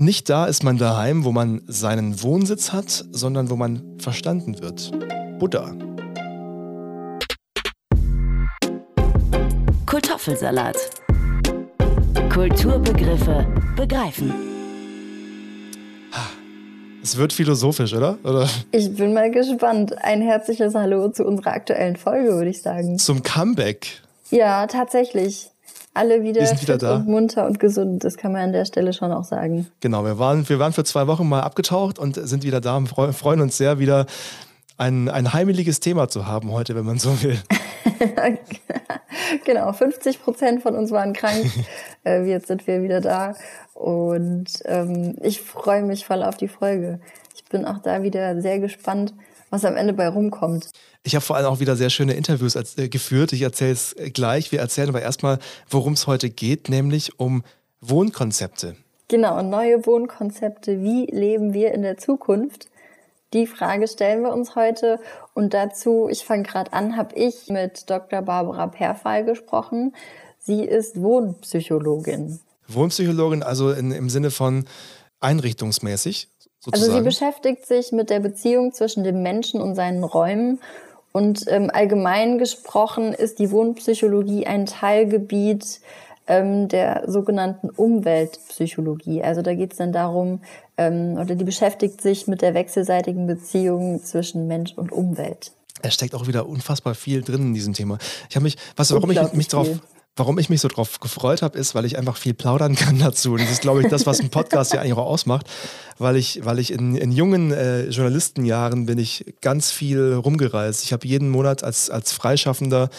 Nicht da ist man daheim, wo man seinen Wohnsitz hat, sondern wo man verstanden wird. Buddha. Kartoffelsalat. Kulturbegriffe begreifen. Es wird philosophisch, oder? oder? Ich bin mal gespannt. Ein herzliches Hallo zu unserer aktuellen Folge, würde ich sagen. Zum Comeback. Ja, tatsächlich. Alle wieder, Wir sind wieder da. und munter und gesund. Das kann man an der Stelle schon auch sagen. Genau, wir waren, wir waren für zwei Wochen mal abgetaucht und sind wieder da und freu- freuen uns sehr, wieder ein, ein heimeliges Thema zu haben heute, wenn man so will. genau, 50 Prozent von uns waren krank. äh, jetzt sind wir wieder da. Und ähm, ich freue mich voll auf die Folge. Ich bin auch da wieder sehr gespannt, was am Ende bei rumkommt. Ich habe vor allem auch wieder sehr schöne Interviews als, äh, geführt. Ich erzähle es gleich. Wir erzählen aber erstmal, worum es heute geht, nämlich um Wohnkonzepte. Genau, neue Wohnkonzepte. Wie leben wir in der Zukunft? Die Frage stellen wir uns heute. Und dazu, ich fange gerade an, habe ich mit Dr. Barbara Perfall gesprochen. Sie ist Wohnpsychologin. Wohnpsychologin, also in, im Sinne von einrichtungsmäßig Also sozusagen. sie beschäftigt sich mit der Beziehung zwischen dem Menschen und seinen Räumen. Und ähm, allgemein gesprochen ist die Wohnpsychologie ein Teilgebiet ähm, der sogenannten Umweltpsychologie. Also da geht es dann darum, ähm, oder die beschäftigt sich mit der wechselseitigen Beziehung zwischen Mensch und Umwelt. Es steckt auch wieder unfassbar viel drin in diesem Thema. Ich habe mich, was, warum ich mich drauf, viel. Warum ich mich so drauf gefreut habe, ist, weil ich einfach viel plaudern kann dazu. Und das ist, glaube ich, das, was ein Podcast ja eigentlich auch ausmacht, weil ich, weil ich in, in jungen äh, Journalistenjahren bin ich ganz viel rumgereist. Ich habe jeden Monat als, als Freischaffender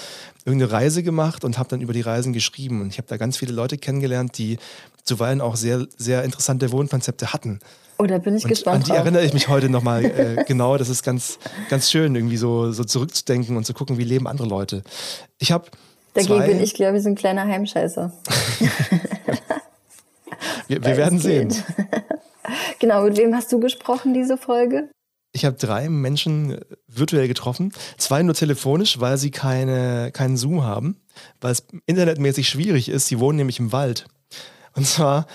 irgendeine Reise gemacht und habe dann über die Reisen geschrieben. Und ich habe da ganz viele Leute kennengelernt, die zuweilen auch sehr, sehr interessante Wohnkonzepte hatten. Oh, da bin ich Und gespannt an die drauf. erinnere ich mich heute nochmal äh, genau. Das ist ganz, ganz schön, irgendwie so, so zurückzudenken und zu gucken, wie leben andere Leute. Ich habe Dagegen zwei, bin ich, glaube ich, so ein kleiner Heimscheißer. wir, wir werden sehen. genau, mit wem hast du gesprochen, diese Folge? Ich habe drei Menschen äh, virtuell getroffen, zwei nur telefonisch, weil sie keine, keinen Zoom haben, weil es internetmäßig schwierig ist. Sie wohnen nämlich im Wald. Und zwar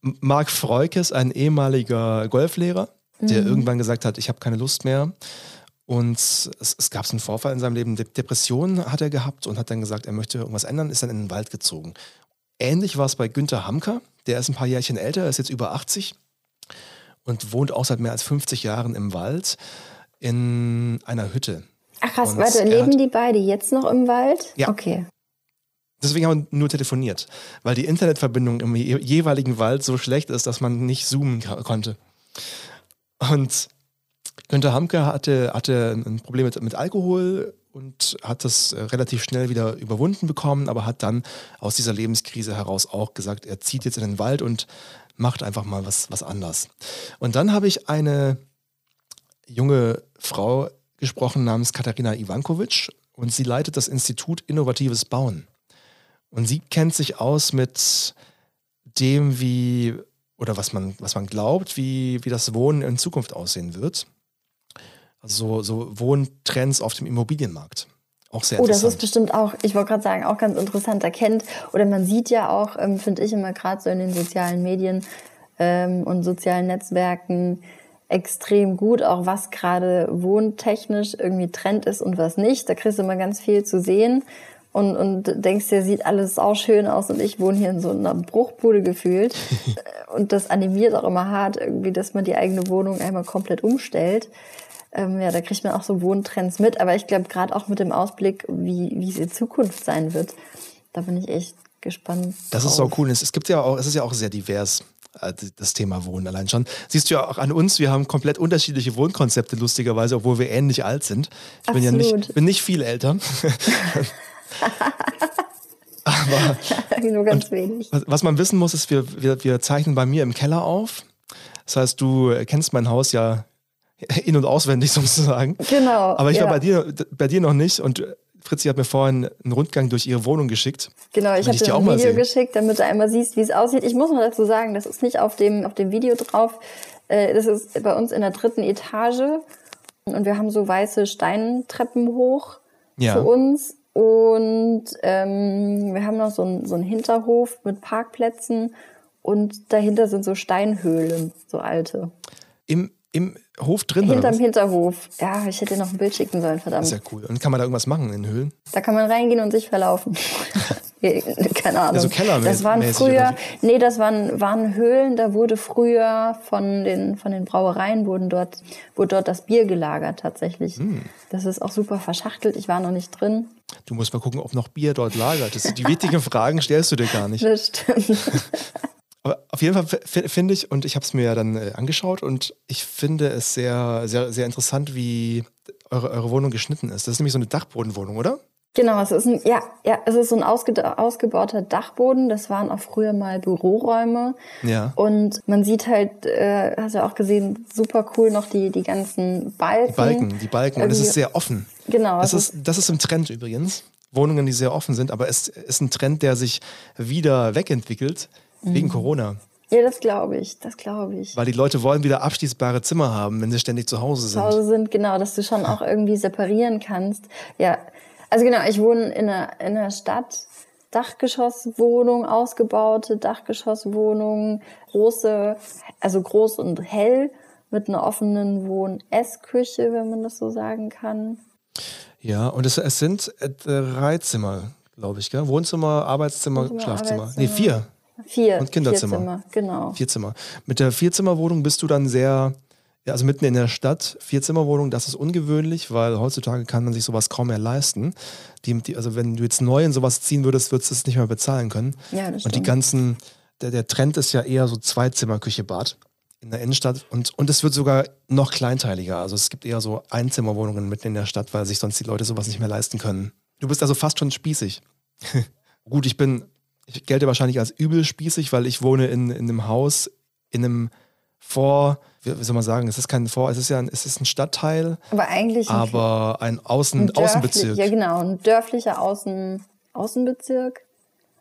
Marc Freukes, ein ehemaliger Golflehrer, der irgendwann gesagt hat, ich habe keine Lust mehr. Und es, es gab so einen Vorfall in seinem Leben. De Depressionen hat er gehabt und hat dann gesagt, er möchte irgendwas ändern, ist dann in den Wald gezogen. Ähnlich war es bei Günther Hamker. Der ist ein paar Jährchen älter, ist jetzt über 80 und wohnt auch seit mehr als 50 Jahren im Wald in einer Hütte. Ach krass, Und warte, leben hat- die beide jetzt noch im Wald? Ja. Okay. Deswegen haben wir nur telefoniert, weil die Internetverbindung im je jeweiligen Wald so schlecht ist, dass man nicht zoomen konnte. Und Günther Hamke hatte, hatte ein Problem mit, mit Alkohol und hat das äh, relativ schnell wieder überwunden bekommen, aber hat dann aus dieser Lebenskrise heraus auch gesagt, er zieht jetzt in den Wald und macht einfach mal was, was anders. Und dann habe ich eine junge Frau gesprochen namens Katharina Ivankovic und sie leitet das Institut Innovatives Bauen. Und sie kennt sich aus mit dem, wie oder was man, was man glaubt, wie, wie das Wohnen in Zukunft aussehen wird. Also so, so Wohntrends auf dem Immobilienmarkt. Auch sehr Oh, das ist interessant. bestimmt auch, ich wollte gerade sagen, auch ganz interessant erkennt. Oder man sieht ja auch, ähm, finde ich immer gerade so in den sozialen Medien ähm, und sozialen Netzwerken extrem gut, auch was gerade wohntechnisch irgendwie Trend ist und was nicht. Da kriegst du immer ganz viel zu sehen und, und denkst dir, sieht alles auch schön aus und ich wohne hier in so einer Bruchbude gefühlt. und das animiert auch immer hart irgendwie, dass man die eigene Wohnung einmal komplett umstellt. Ähm, ja, da kriegt man auch so Wohntrends mit. Aber ich glaube, gerade auch mit dem Ausblick, wie, wie es in Zukunft sein wird, da bin ich echt gespannt. Das ist so drauf. cool. Es es gibt ja auch, es ist ja auch sehr divers, äh, das Thema Wohnen allein schon. Siehst du ja auch an uns, wir haben komplett unterschiedliche Wohnkonzepte, lustigerweise, obwohl wir ähnlich alt sind. Ich bin ja Absolut. nicht, bin nicht viel älter. Aber Nur ganz wenig. was, was man wissen muss, ist, wir, wir, wir zeichnen bei mir im Keller auf. Das heißt, du kennst mein Haus ja in- und auswendig sozusagen. Genau. Aber ich ja. war bei dir, bei dir noch nicht und Fritzi hat mir vorhin einen Rundgang durch ihre Wohnung geschickt. Genau, ich habe dir auch ein Video geschickt, damit du einmal siehst, wie es aussieht. Ich muss noch dazu sagen, das ist nicht auf dem, auf dem Video drauf. Äh, Das ist bei uns in der dritten Etage. Und wir haben so weiße Steintreppen hoch Ja. für uns. Und ähm, wir haben noch so einen, so einen Hinterhof mit Parkplätzen. und dahinter sind so Steinhöhlen, so alte. Im, im Hof drin? Hinterm? Hinterhof. Ja, ich hätte dir noch ein Bild schicken sollen, verdammt. Das ist ja cool. Und kann man da irgendwas machen in Höhlen? Da kann man reingehen und sich verlaufen. Keine Ahnung. Also kellermäßig das waren früher, nee, das waren, waren Höhlen, da wurde früher von den, von den Brauereien wurden dort, wurde dort das Bier gelagert tatsächlich. Hm. Das ist auch super verschachtelt, ich war noch nicht drin. Du musst mal gucken, ob noch Bier dort lagert. Das die wichtigen Fragen stellst du dir gar nicht. Das stimmt. Auf jeden Fall finde ich, und ich habe es mir ja dann äh, angeschaut und ich finde es sehr, sehr, sehr interessant, wie eure, eure Wohnung geschnitten ist. Das ist nämlich so eine Dachbodenwohnung, oder? Genau, es ist ein, ja, ja, es ist so ein ausge, ausgebauter Dachboden. Das waren auch früher mal Büroräume. Ja. Und man sieht halt, äh, hast du auch gesehen, super cool noch die, die ganzen Balken. Die Balken, die Balken. Und es ist sehr offen. Genau. Das ist, das ist im Trend übrigens. Wohnungen, die sehr offen sind, aber es ist ein Trend, der sich wieder wegentwickelt. Wegen Corona. Ja, das glaube ich, das glaube ich. Weil die Leute wollen wieder abschließbare Zimmer haben, wenn sie ständig zu Hause Zu sind. Hause sind, genau, dass du schon auch irgendwie separieren kannst. Ja, also genau, ich wohne in einer, in einer Stadt, Dachgeschosswohnung, ausgebaute Dachgeschosswohnung, große, also groß und hell, mit einer offenen Wohn-Essküche, wenn man das so sagen kann. Ja, und es, es sind äh, drei Zimmer, glaube ich, gell? Wohnzimmer, Arbeitszimmer, Wohnzimmer, Schlafzimmer. Arbeitszimmer. Nee, vier. Vier. Und Kinderzimmer. Vier Zimmer, genau. Vier Zimmer. Mit der Vierzimmerwohnung bist du dann sehr, ja, also mitten in der Stadt, Vierzimmerwohnung, das ist ungewöhnlich, weil heutzutage kann man sich sowas kaum mehr leisten. Die, die, also wenn du jetzt neu in sowas ziehen würdest, würdest du es nicht mehr bezahlen können. Ja, das Und die stimmt. ganzen, der, der Trend ist ja eher so Zweizimmer, Küche, Bad in der Innenstadt und, und es wird sogar noch kleinteiliger. Also es gibt eher so Einzimmerwohnungen mitten in der Stadt, weil sich sonst die Leute sowas nicht mehr leisten können. Du bist also fast schon spießig. Gut, ich bin, ich gelte wahrscheinlich als übel spießig, weil ich wohne in, in einem Haus, in einem Vor, wie, soll man sagen, es ist kein Vor, es ist ja ein, es ist ein Stadtteil, Aber eigentlich ein aber ein, Außen, Ein Außenbezirk. Ja, genau, ein dörflicher Außen, Außenbezirk.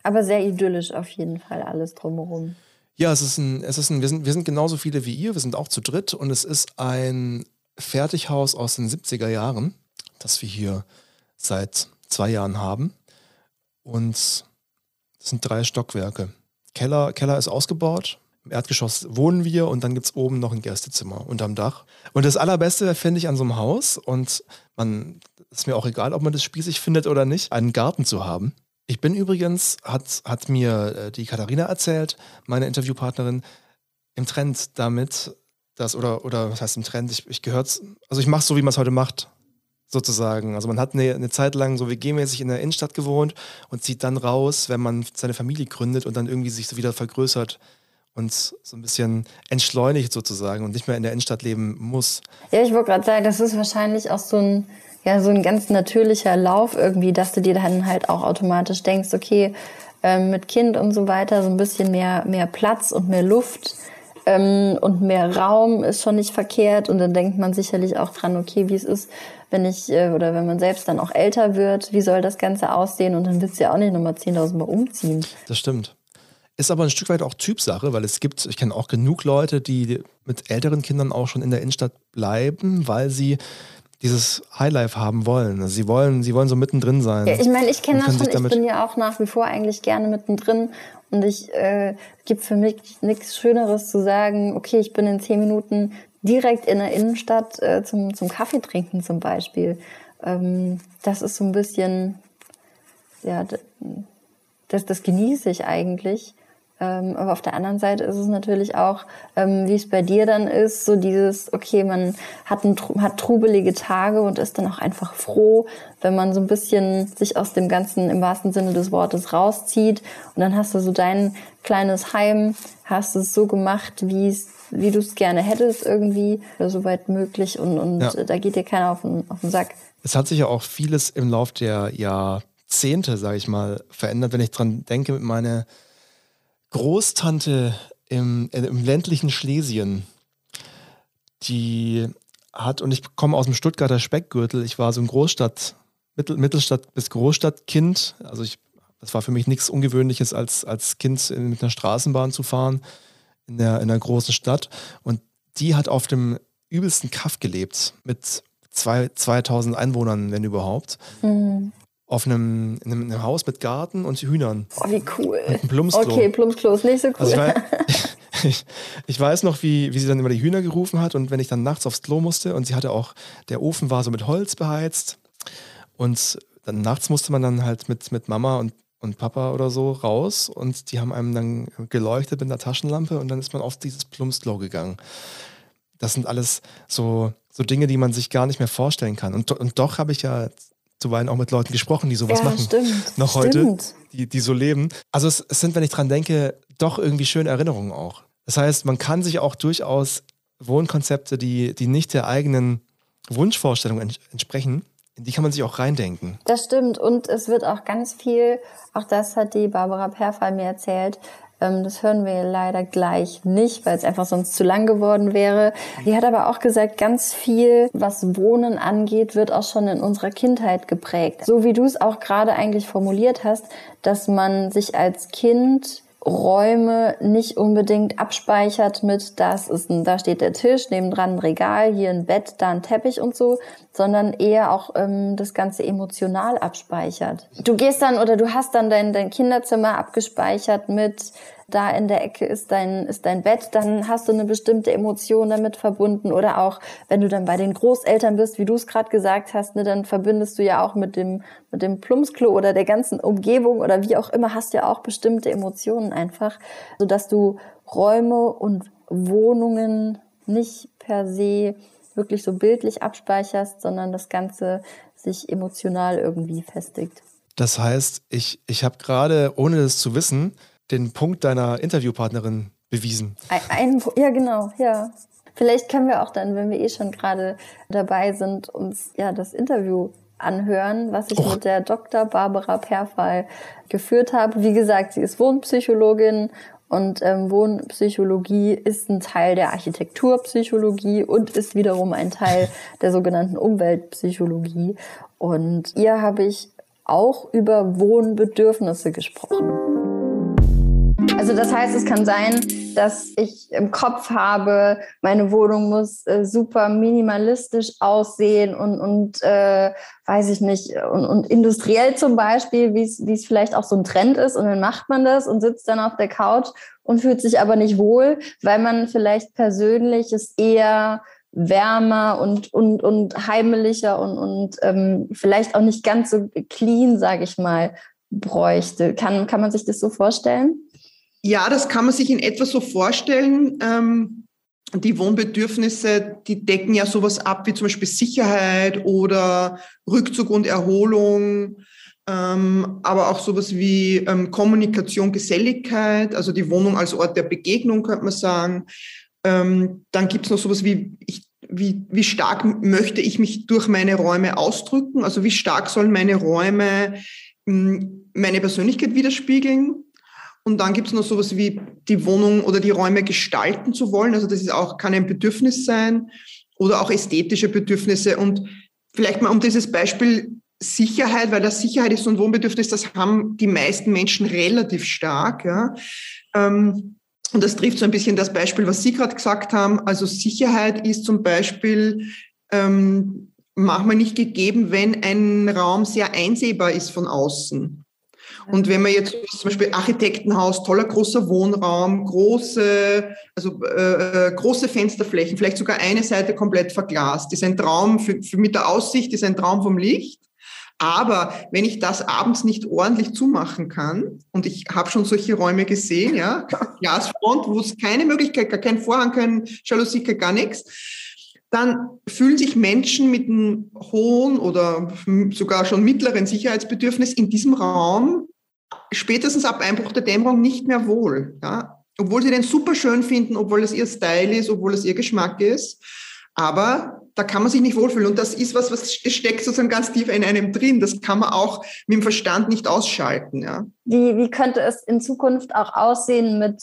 Aber sehr idyllisch auf jeden Fall alles drumherum. Ja, es ist ein, es ist ein, wir sind, wir sind genauso viele wie ihr, wir sind auch zu dritt und es ist ein Fertighaus aus den 70er Jahren, das wir hier seit zwei Jahren haben. Und es sind drei Stockwerke. Keller, Keller ist ausgebaut. Im Erdgeschoss wohnen wir und dann gibt es oben noch ein Gästezimmer unterm Dach. Und das Allerbeste finde ich an so einem Haus, und man ist mir auch egal, ob man das spießig findet oder nicht, einen Garten zu haben. Ich bin übrigens, hat, hat mir äh, die Katharina erzählt, meine Interviewpartnerin, im Trend damit, dass, oder, oder was heißt im Trend, ich, ich gehört, also ich mache so, wie man es heute macht, sozusagen. Also man hat eine, eine Zeit lang so WG-mäßig in der Innenstadt gewohnt und zieht dann raus, wenn man seine Familie gründet und dann irgendwie sich so wieder vergrößert und so ein bisschen entschleunigt sozusagen und nicht mehr in der Innenstadt leben muss. Ja, ich wollte gerade sagen, das ist wahrscheinlich auch so ein, ja, so ein ganz natürlicher Lauf irgendwie, dass du dir dann halt auch automatisch denkst, okay, ähm, mit Kind und so weiter, so ein bisschen mehr, mehr Platz und mehr Luft ähm, und mehr Raum ist schon nicht verkehrt. Und dann denkt man sicherlich auch dran, okay, wie es ist, wenn ich äh, oder wenn man selbst dann auch älter wird, wie soll das Ganze aussehen? Und dann willst du ja auch nicht nochmal 10.000 Mal umziehen. Das stimmt. Ist aber ein Stück weit auch Typsache, weil es gibt, ich kenne auch genug Leute, die mit älteren Kindern auch schon in der Innenstadt bleiben, weil sie dieses Highlife haben wollen. Also sie wollen, sie wollen so mittendrin sein. Ja, ich meine, ich kenne das schon. Ich bin ja auch nach wie vor eigentlich gerne mittendrin. Und ich äh, gibt für mich nichts Schöneres zu sagen, okay, ich bin in zehn Minuten direkt in der Innenstadt äh, zum, zum Kaffee trinken zum Beispiel. Ähm, das ist so ein bisschen, ja, das, das genieße ich eigentlich. Ähm, aber auf der anderen Seite ist es natürlich auch, ähm, wie es bei dir dann ist, so dieses, okay, man hat, ein, hat trubelige Tage und ist dann auch einfach froh, wenn man so ein bisschen sich aus dem Ganzen im wahrsten Sinne des Wortes rauszieht. Und dann hast du so dein kleines Heim, hast es so gemacht, wie du es gerne hättest irgendwie, soweit möglich und, und Ja. da geht dir keiner auf den, auf den Sack. Es hat sich ja auch vieles im Lauf der Jahrzehnte, sage ich mal, verändert. Wenn ich dran denke, meine Großtante im, äh, im ländlichen Schlesien, die hat, und ich komme aus dem Stuttgarter Speckgürtel, ich war so ein Großstadt, Mittel, Mittelstadt bis Großstadtkind. Also ich, das war für mich nichts Ungewöhnliches, als, als Kind in- mit einer Straßenbahn zu fahren in der, in einer großen Stadt. Und die hat auf dem übelsten Kaff gelebt mit zwei, 2000 Einwohnern, wenn überhaupt. Auf einem, in einem, Haus mit Garten und Hühnern. Oh, wie cool. Einem Plumpsklo. Okay, Plumpsklo ist nicht so cool. Also ich, weiß, ich, ich, weiß noch, wie, wie sie dann immer die Hühner gerufen hat und wenn ich dann nachts aufs Klo musste und sie hatte auch, der Ofen war so mit Holz beheizt und dann nachts musste man dann halt mit, mit Mama und, und Papa oder so raus und die haben einem dann geleuchtet mit einer Taschenlampe und dann ist man auf dieses Plumpsklo gegangen. Das sind alles so, so Dinge, die man sich gar nicht mehr vorstellen kann. Und, und doch habe ich ja zuweilen auch mit Leuten gesprochen, die sowas ja, machen. Stimmt, noch stimmt. heute, die, die so leben. Also es, es sind, wenn ich dran denke, doch irgendwie schöne Erinnerungen auch. Das heißt, man kann sich auch durchaus Wohnkonzepte, die, die nicht der eigenen Wunschvorstellung ents entsprechen, in die kann man sich auch reindenken. Das stimmt. Und es wird auch ganz viel, auch das hat die Barbara Perfall mir erzählt, das hören wir leider gleich nicht, weil es einfach sonst zu lang geworden wäre. Die hat aber auch gesagt, ganz viel, was Wohnen angeht, wird auch schon in unserer Kindheit geprägt. So wie du es auch gerade eigentlich formuliert hast, dass man sich als Kind Räume nicht unbedingt abspeichert mit, das ist ein, da steht der Tisch, nebendran ein Regal, hier ein Bett, da ein Teppich und so, sondern eher auch ähm, das Ganze emotional abspeichert. Du gehst dann oder du hast dann dein, dein Kinderzimmer abgespeichert mit, da in der Ecke ist dein, ist dein Bett, dann hast du eine bestimmte Emotion damit verbunden. Oder auch, wenn du dann bei den Großeltern bist, wie du es gerade gesagt hast, ne, dann verbindest du ja auch mit dem, mit dem Plumpsklo oder der ganzen Umgebung oder wie auch immer, hast ja auch bestimmte Emotionen einfach, sodass du Räume und Wohnungen nicht per se wirklich so bildlich abspeicherst, sondern das Ganze sich emotional irgendwie festigt. Das heißt, ich, ich habe gerade, ohne es zu wissen, den Punkt deiner Interviewpartnerin bewiesen. Ein, ein, ja, genau, ja. Vielleicht können wir auch dann, wenn wir eh schon gerade dabei sind, uns ja das Interview anhören, was ich Och. mit der Dr. Barbara Perfall geführt habe. Wie gesagt, sie ist Wohnpsychologin und ähm, Wohnpsychologie ist ein Teil der Architekturpsychologie und ist wiederum ein Teil der sogenannten Umweltpsychologie. Und ihr habe ich auch über Wohnbedürfnisse gesprochen. Also das heißt, es kann sein, dass ich im Kopf habe, meine Wohnung muss äh, super minimalistisch aussehen und, und äh, weiß ich nicht, und, und industriell zum Beispiel, wie es vielleicht auch so ein Trend ist. Und dann macht man das und sitzt dann auf der Couch und fühlt sich aber nicht wohl, weil man vielleicht persönlich es eher wärmer und, und, und heimelicher und, und ähm, vielleicht auch nicht ganz so clean, sage ich mal, bräuchte. Kann, kann man sich das so vorstellen? Ja, das kann man sich in etwa so vorstellen. Ähm, die Wohnbedürfnisse, die decken ja sowas ab wie zum Beispiel Sicherheit oder Rückzug und Erholung, ähm, aber auch sowas wie ähm, Kommunikation, Geselligkeit, also die Wohnung als Ort der Begegnung, könnte man sagen. Ähm, dann gibt es noch sowas wie, ich, wie, wie stark möchte ich mich durch meine Räume ausdrücken, also wie stark sollen meine Räume hm, meine Persönlichkeit widerspiegeln. Und dann gibt es noch sowas wie die Wohnung oder die Räume gestalten zu wollen. Also das ist auch, kann ein Bedürfnis sein oder auch ästhetische Bedürfnisse. Und vielleicht mal um dieses Beispiel Sicherheit, weil das Sicherheit ist so ein Wohnbedürfnis, das haben die meisten Menschen relativ stark. Ja. Ähm, und das trifft so ein bisschen das Beispiel, was Sie gerade gesagt haben. Also Sicherheit ist zum Beispiel ähm, manchmal nicht gegeben, wenn ein Raum sehr einsehbar ist von außen. Und wenn man jetzt zum Beispiel Architektenhaus, toller großer Wohnraum, große, also äh, äh, große Fensterflächen, vielleicht sogar eine Seite komplett verglast, ist ein Traum für, für mit der Aussicht, ist ein Traum vom Licht. Aber wenn ich das abends nicht ordentlich zumachen kann, und ich habe schon solche Räume gesehen, ja, Glasfront, wo es keine Möglichkeit, gar kein Vorhang, kein Jalousie, gar nichts, dann fühlen sich Menschen mit einem hohen oder sogar schon mittleren Sicherheitsbedürfnis in diesem Raum spätestens ab Einbruch der Dämmerung nicht mehr wohl. Ja? Obwohl sie den super schön finden, obwohl es ihr Style ist, obwohl es ihr Geschmack ist. Aber da kann man sich nicht wohlfühlen. Und das ist was, was steckt sozusagen ganz tief in einem drin. Das kann man auch mit dem Verstand nicht ausschalten. Ja. Wie, wie könnte es in Zukunft auch aussehen mit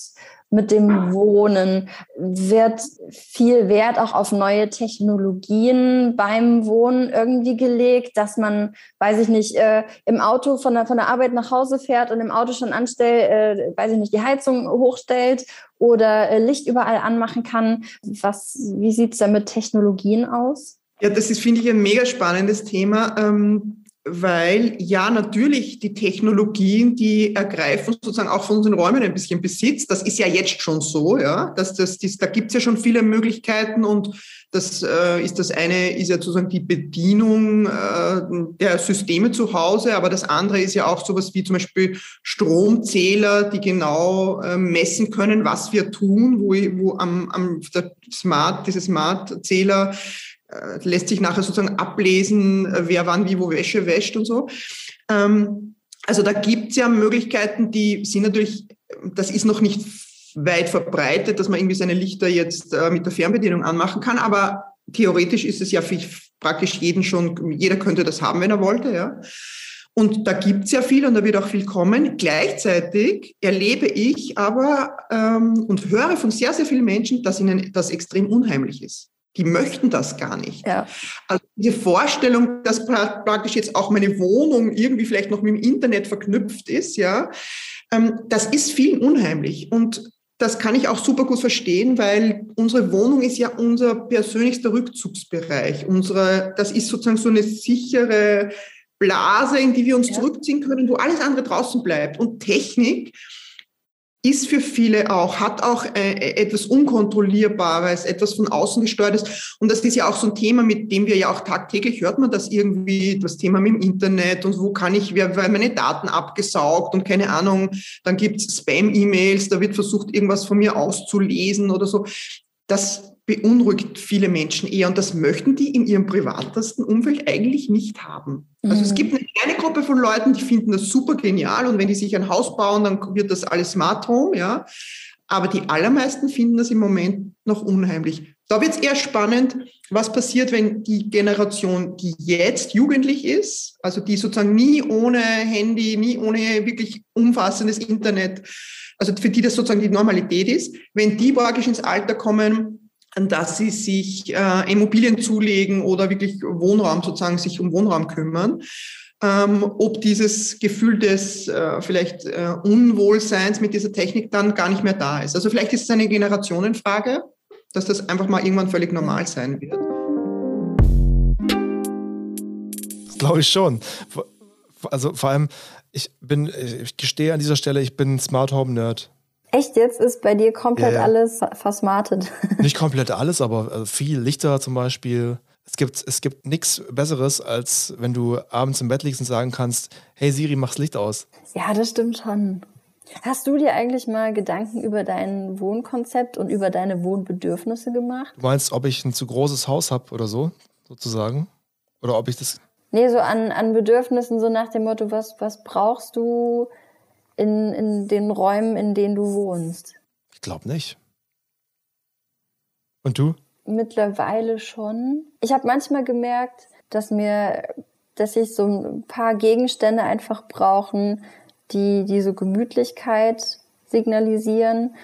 mit dem Wohnen? Wird viel Wert auch auf neue Technologien beim Wohnen irgendwie gelegt, dass man, weiß ich nicht, äh, im Auto von der, von der Arbeit nach Hause fährt und im Auto schon anstellt, äh, weiß ich nicht, die Heizung hochstellt oder äh, Licht überall anmachen kann? Was, wie sieht es da mit Technologien aus? Ja, das ist, finde ich, ein mega spannendes Thema. Ähm weil ja natürlich die Technologien, die ergreifen sozusagen auch von unseren Räumen ein bisschen Besitz. Das ist ja jetzt schon so, ja. Dass das, das, da gibt es ja schon viele Möglichkeiten und das äh, ist das eine ist ja sozusagen die Bedienung äh, der Systeme zu Hause, aber das andere ist ja auch sowas wie zum Beispiel Stromzähler, die genau äh, messen können, was wir tun, wo, wo am, am der Smart, diese Smart-Zähler äh, lässt sich nachher sozusagen ablesen, äh, wer wann wie wo Wäsche wäscht und so. Ähm, also da gibt es ja Möglichkeiten, die sind natürlich, das ist noch nicht weit verbreitet, dass man irgendwie seine Lichter jetzt äh, mit der Fernbedienung anmachen kann, aber theoretisch ist es ja für praktisch jeden schon, jeder könnte das haben, wenn er wollte, ja. Und da gibt es ja viel und da wird auch viel kommen. Gleichzeitig erlebe ich aber ähm, und höre von sehr, sehr vielen Menschen, dass ihnen das extrem unheimlich ist. Die möchten das gar nicht. Ja. Also diese Vorstellung, dass praktisch jetzt auch meine Wohnung irgendwie vielleicht noch mit dem Internet verknüpft ist, ja, ähm, das ist vielen unheimlich. Und das kann ich auch super gut verstehen, weil unsere Wohnung ist ja unser persönlichster Rückzugsbereich. Unsere, das ist sozusagen so eine sichere Blase, in die wir uns ja. zurückziehen können, wo alles andere draußen bleibt. Und Technik ist für viele auch, hat auch äh, etwas Unkontrollierbares, etwas von außen gesteuertes. Und das ist ja auch so ein Thema, mit dem wir ja auch tagtäglich hört man das irgendwie, das Thema mit dem Internet und wo kann ich, wer, weil meine Daten abgesaugt und keine Ahnung, dann gibt's Spam-E-Mails, da wird versucht, irgendwas von mir auszulesen oder so. Das beunruhigt viele Menschen eher und das möchten die in ihrem privatesten Umfeld eigentlich nicht haben. Also mhm. es gibt eine kleine Gruppe von Leuten, die finden das super genial und wenn die sich ein Haus bauen, dann wird das alles Smart Home, ja. Aber die allermeisten finden das im Moment noch unheimlich. Da wird es eher spannend, was passiert, wenn die Generation, die jetzt jugendlich ist, also die sozusagen nie ohne Handy, nie ohne wirklich umfassendes Internet, also für die das sozusagen die Normalität ist, wenn die praktisch ins Alter kommen, dass sie sich äh, Immobilien zulegen oder wirklich Wohnraum sozusagen sich um Wohnraum kümmern. Ähm, ob dieses Gefühl des äh, vielleicht äh, Unwohlseins mit dieser Technik dann gar nicht mehr da ist. Also vielleicht ist es eine Generationenfrage, dass das einfach mal irgendwann völlig normal sein wird. Glaube ich schon. Also vor allem, ich bin, ich gestehe an dieser Stelle, ich bin Smart Home Nerd. Echt jetzt ist bei dir komplett ja, ja. alles versmartet? Nicht komplett alles, aber äh, viel Lichter zum Beispiel. Es gibt, es gibt nichts Besseres, als wenn du abends im Bett liegst und sagen kannst, hey Siri, mach's Licht aus. Ja, das stimmt schon. Hast du dir eigentlich mal Gedanken über dein Wohnkonzept und über deine Wohnbedürfnisse gemacht? Du meinst, ob ich ein zu großes Haus habe oder so, sozusagen? Oder ob ich das. Nee, so an, an Bedürfnissen, so nach dem Motto, was, was brauchst du? In, in den Räumen, in denen du wohnst? Ich glaube nicht. Und du? Mittlerweile schon. Ich habe manchmal gemerkt, dass mir, dass ich so ein paar Gegenstände einfach brauchen, die diese Gemütlichkeit signalisieren.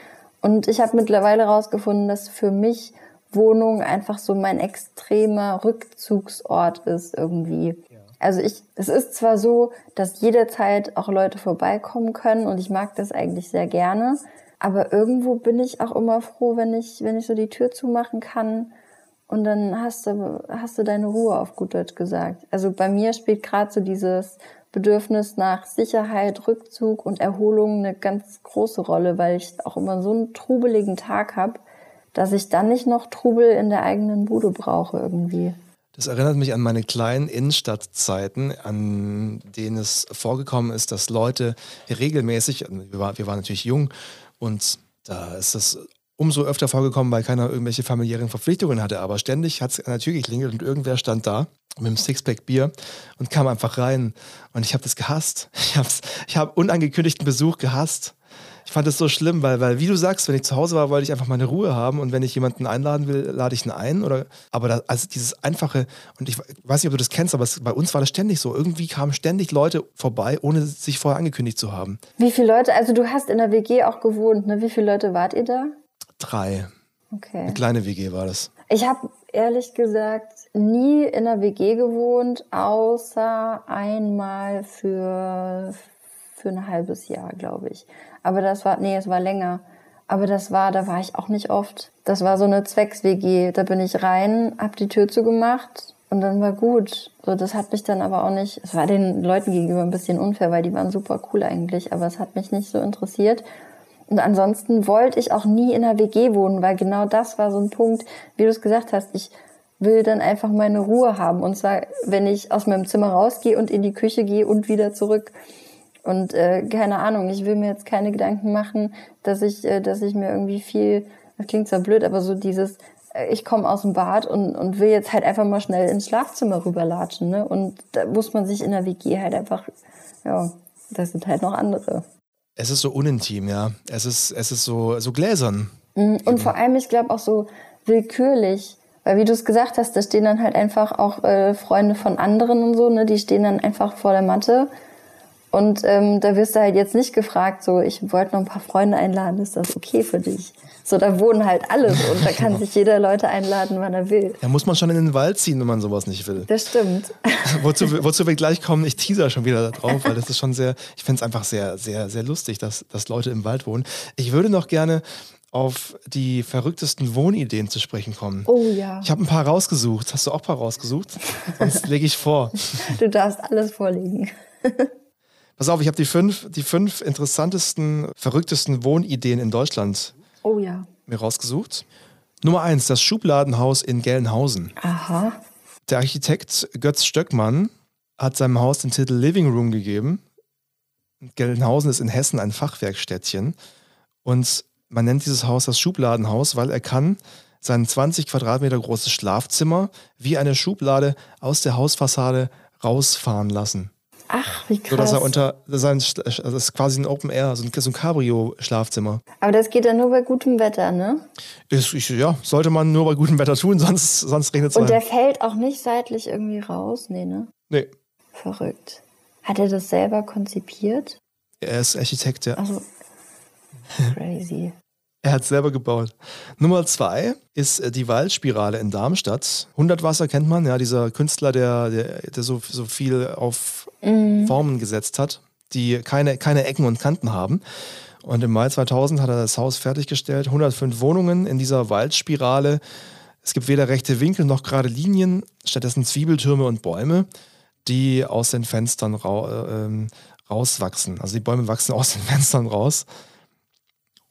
Und ich habe mittlerweile herausgefunden, dass für mich Wohnung einfach so mein extremer Rückzugsort ist irgendwie. Also ich, es ist zwar so, dass jederzeit auch Leute vorbeikommen können und ich mag das eigentlich sehr gerne, aber irgendwo bin ich auch immer froh, wenn ich, wenn ich so die Tür zumachen kann und dann hast du, hast du deine Ruhe auf gut Deutsch gesagt. Also bei mir spielt gerade so dieses Bedürfnis nach Sicherheit, Rückzug und Erholung eine ganz große Rolle, weil ich auch immer so einen trubeligen Tag habe, dass ich dann nicht noch Trubel in der eigenen Bude brauche irgendwie. Das erinnert mich an meine kleinen Innenstadtzeiten, an denen es vorgekommen ist, dass Leute regelmäßig, wir, war, wir waren natürlich jung und da ist das umso öfter vorgekommen, weil keiner irgendwelche familiären Verpflichtungen hatte. Aber ständig hat es an der Tür geklingelt und irgendwer stand da mit einem Sixpack Bier und kam einfach rein. Und ich habe das gehasst. Ich habe ich hab unangekündigten Besuch gehasst ich fand es so schlimm, weil, weil, wie du sagst, wenn ich zu Hause war, wollte ich einfach meine Ruhe haben und wenn ich jemanden einladen will, lade ich ihn ein. Oder, aber da, also dieses einfache, und ich weiß nicht, ob du das kennst, aber es, bei uns war das ständig so. Irgendwie kamen ständig Leute vorbei, ohne sich vorher angekündigt zu haben. Wie viele Leute, also du hast in der WG auch gewohnt, ne? Wie viele Leute wart ihr da? Drei. Okay. Eine kleine WG war das. Ich habe ehrlich gesagt nie in einer WG gewohnt, außer einmal für, für ein halbes Jahr, glaube ich. Aber das war, nee, es war länger. Aber das war, da war ich auch nicht oft. Das war so eine Zwecks-WG. Da bin ich rein, hab die Tür zugemacht Und dann war gut. So, das hat mich dann aber auch nicht, es war den Leuten gegenüber ein bisschen unfair, weil die waren super cool eigentlich, aber es hat mich nicht so interessiert. Und ansonsten wollte ich auch nie in einer WG wohnen, weil genau das war so ein Punkt, wie du es gesagt hast, ich will dann einfach meine Ruhe haben. Und zwar, wenn ich aus meinem Zimmer rausgehe und in die Küche gehe und wieder zurück. Und äh, keine Ahnung, ich will mir jetzt keine Gedanken machen, dass ich, äh, dass ich mir irgendwie viel, das klingt zwar blöd, aber so dieses, äh, ich komme aus dem Bad und, und will jetzt halt einfach mal schnell ins Schlafzimmer rüberlatschen. Ne? Und da muss man sich in der WG halt einfach, ja, das sind halt noch andere. Es ist so unintim, ja. Es ist, es ist so, so gläsern. Mhm. Und vor allem, ich glaube auch so willkürlich. Weil wie du es gesagt hast, da stehen dann halt einfach auch äh, Freunde von anderen und so, ne? Die stehen dann einfach vor der Matte. Und ähm, da wirst du halt jetzt nicht gefragt, so, ich wollte noch ein paar Freunde einladen, ist das okay für dich? So, da wohnen halt alle und da kann sich jeder Leute einladen, wann er will. Da muss man schon in den Wald ziehen, wenn man sowas nicht will. Das stimmt. wozu, wozu wir gleich kommen, ich teaser schon wieder drauf, weil das ist schon sehr, ich finde es einfach sehr, sehr, sehr lustig, dass, dass Leute im Wald wohnen. Ich würde noch gerne auf die verrücktesten Wohnideen zu sprechen kommen. Oh ja. Ich habe ein paar rausgesucht. Hast du auch ein paar rausgesucht? Sonst lege ich vor. Du darfst alles vorlegen. Pass auf, ich habe die fünf, die fünf interessantesten, verrücktesten Wohnideen in Deutschland Oh ja. mir rausgesucht. Nummer eins, das Schubladenhaus in Gelnhausen. Aha. Der Architekt Götz Stöckmann hat seinem Haus den Titel Living Room gegeben. Gelnhausen ist in Hessen ein Fachwerkstädtchen. Und man nennt dieses Haus das Schubladenhaus, weil er kann sein 20 Quadratmeter großes Schlafzimmer wie eine Schublade aus der Hausfassade rausfahren lassen. Ach, wie krass. So dass er unter also das ist quasi ein Open Air, so ein, so ein Cabrio-Schlafzimmer. Aber das geht dann nur bei gutem Wetter, ne? Ist, ich, ja, sollte man nur bei gutem Wetter tun, sonst, sonst regnet es Und der fällt auch nicht seitlich irgendwie raus, nee, ne? Nee, Verrückt. Hat er das selber konzipiert? er ist Architekt, ja. Also, crazy. Er hat es selber gebaut. Nummer zwei ist äh, die Waldspirale in Darmstadt. 100 Wasser kennt man, ja, dieser Künstler, der, der, der so, so viel auf Formen gesetzt hat, die keine, keine Ecken und Kanten haben. Und im Mai 2000 hat er das Haus fertiggestellt. 105 Wohnungen in dieser Waldspirale. Es gibt weder rechte Winkel noch gerade Linien, stattdessen Zwiebeltürme und Bäume, die aus den Fenstern rau äh, ähm, rauswachsen. Also die Bäume wachsen aus den Fenstern raus.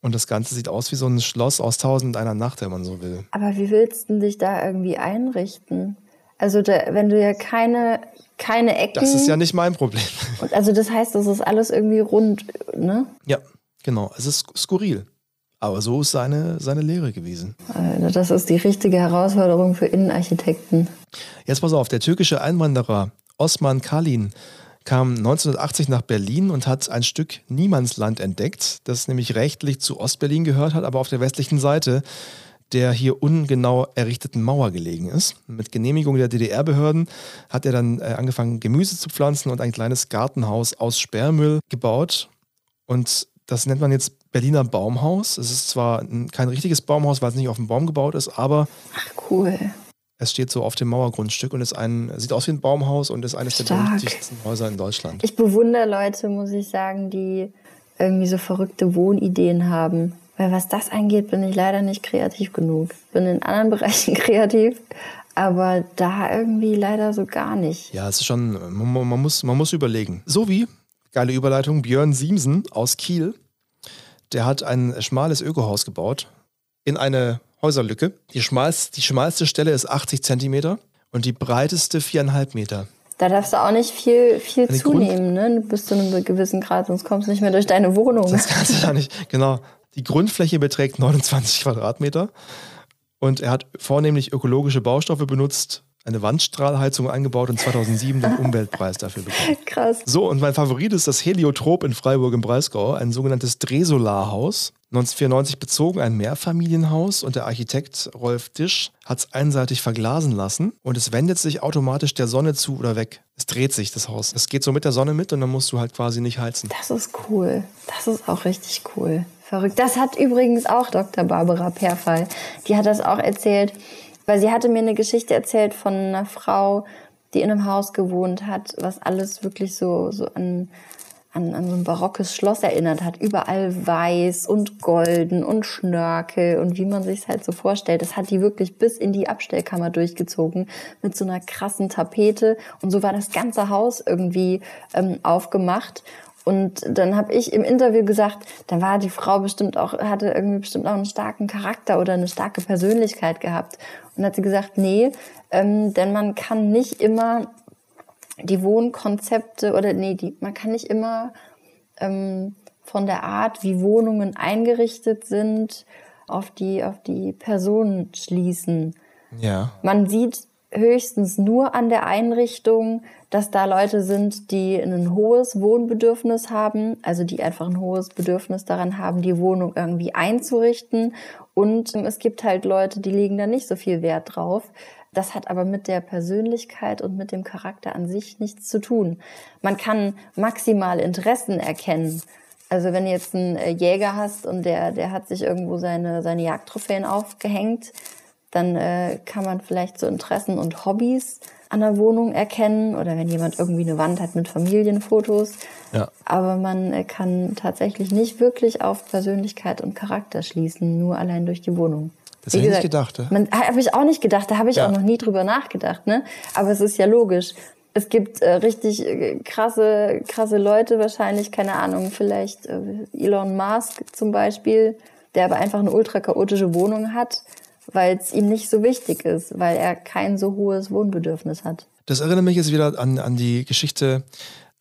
Und das Ganze sieht aus wie so ein Schloss aus Tausend einer Nacht, wenn man so will. Aber wie willst du dich da irgendwie einrichten? Also, da, wenn du ja keine, keine Ecken. Das ist ja nicht mein Problem. Also, das heißt, das ist alles irgendwie rund, ne? Ja, genau. Es ist skurril. Aber so ist seine, seine Lehre gewesen. Also das ist die richtige Herausforderung für Innenarchitekten. Jetzt pass auf, der türkische Einwanderer Osman Kalin kam 1980 nach Berlin und hat ein Stück Niemandsland entdeckt, das nämlich rechtlich zu Ostberlin gehört hat, aber auf der westlichen Seite der hier ungenau errichteten Mauer gelegen ist. Mit Genehmigung der DDR-Behörden hat er dann äh, angefangen, Gemüse zu pflanzen und ein kleines Gartenhaus aus Sperrmüll gebaut. Und das nennt man jetzt Berliner Baumhaus. Es ist zwar ein- kein richtiges Baumhaus, weil es nicht auf dem Baum gebaut ist, aber Ach, cool. es steht so auf dem Mauergrundstück und ist ein, sieht aus wie ein Baumhaus und ist eines der Stark. berüchtigsten Häuser in Deutschland. Ich bewundere Leute, muss ich sagen, die irgendwie so verrückte Wohnideen haben. Weil was das angeht, bin ich leider nicht kreativ genug. Bin in anderen Bereichen kreativ, aber da irgendwie leider so gar nicht. Ja, es ist schon, man, man, muss, man muss überlegen. So wie, geile Überleitung, Björn Siemsen aus Kiel, der hat ein schmales Ökohaus gebaut in eine Häuserlücke. Die schmalste, die schmalste Stelle ist 80 Zentimeter und die breiteste viereinhalb Meter. Da darfst du auch nicht viel, viel Eine zunehmen, ne? Bis zu einem gewissen Grad, sonst kommst du nicht mehr durch deine Wohnung. Das kannst du ja nicht. Genau. Die Grundfläche beträgt 29 Quadratmeter und er hat vornehmlich ökologische Baustoffe benutzt, eine Wandstrahlheizung eingebaut und 2007 den Umweltpreis dafür bekommen. Krass. So, und mein Favorit ist das Heliotrop in Freiburg im Breisgau, ein sogenanntes Dresolarhaus. 1994 bezogen, ein Mehrfamilienhaus und der Architekt Rolf Disch hat es einseitig verglasen lassen und es wendet sich automatisch der Sonne zu oder weg. Es dreht sich, das Haus. Es geht so mit der Sonne mit und dann musst du halt quasi nicht heizen. Das ist cool. Das ist auch richtig cool. Verrückt. Das hat übrigens auch Dr. Barbara Perfall. Die hat das auch erzählt, weil sie hatte mir eine Geschichte erzählt von einer Frau, die in einem Haus gewohnt hat, was alles wirklich so, so an, an, an so ein barockes Schloss erinnert hat. Überall weiß und golden und Schnörkel und wie man sich halt so vorstellt. Das hat die wirklich bis in die Abstellkammer durchgezogen mit so einer krassen Tapete. Und so war das ganze Haus irgendwie ähm, aufgemacht. Und dann habe ich im Interview gesagt, da war die Frau bestimmt auch, hatte irgendwie bestimmt auch einen starken Charakter oder eine starke Persönlichkeit gehabt. Und hat sie gesagt, nee, ähm, denn man kann nicht immer die Wohnkonzepte oder nee, die, man kann nicht immer ähm, von der Art, wie Wohnungen eingerichtet sind, auf die, auf die Personen schließen. Ja. Man sieht höchstens nur an der Einrichtung, dass da Leute sind, die ein hohes Wohnbedürfnis haben, also die einfach ein hohes Bedürfnis daran haben, die Wohnung irgendwie einzurichten. Und es gibt halt Leute, die legen da nicht so viel Wert drauf. Das hat aber mit der Persönlichkeit und mit dem Charakter an sich nichts zu tun. Man kann maximal Interessen erkennen. Also wenn du jetzt einen äh, Jäger hast und der, der hat sich irgendwo seine, seine Jagdtrophäen aufgehängt, dann äh, kann man vielleicht so Interessen und Hobbys an der Wohnung erkennen oder wenn jemand irgendwie eine Wand hat mit Familienfotos. Ja. Aber man äh, kann tatsächlich nicht wirklich auf Persönlichkeit und Charakter schließen, nur allein durch die Wohnung. Das hätte ich nicht gedacht. Ja? Habe ich auch nicht gedacht. Da habe ich Ja. auch noch nie drüber nachgedacht. Ne? Aber es ist ja logisch. Es gibt äh, richtig äh, krasse, krasse Leute wahrscheinlich, keine Ahnung, vielleicht äh, Elon Musk zum Beispiel, der aber einfach eine ultra chaotische Wohnung hat, weil es ihm nicht so wichtig ist, weil er kein so hohes Wohnbedürfnis hat. Das erinnert mich jetzt wieder an, an die Geschichte,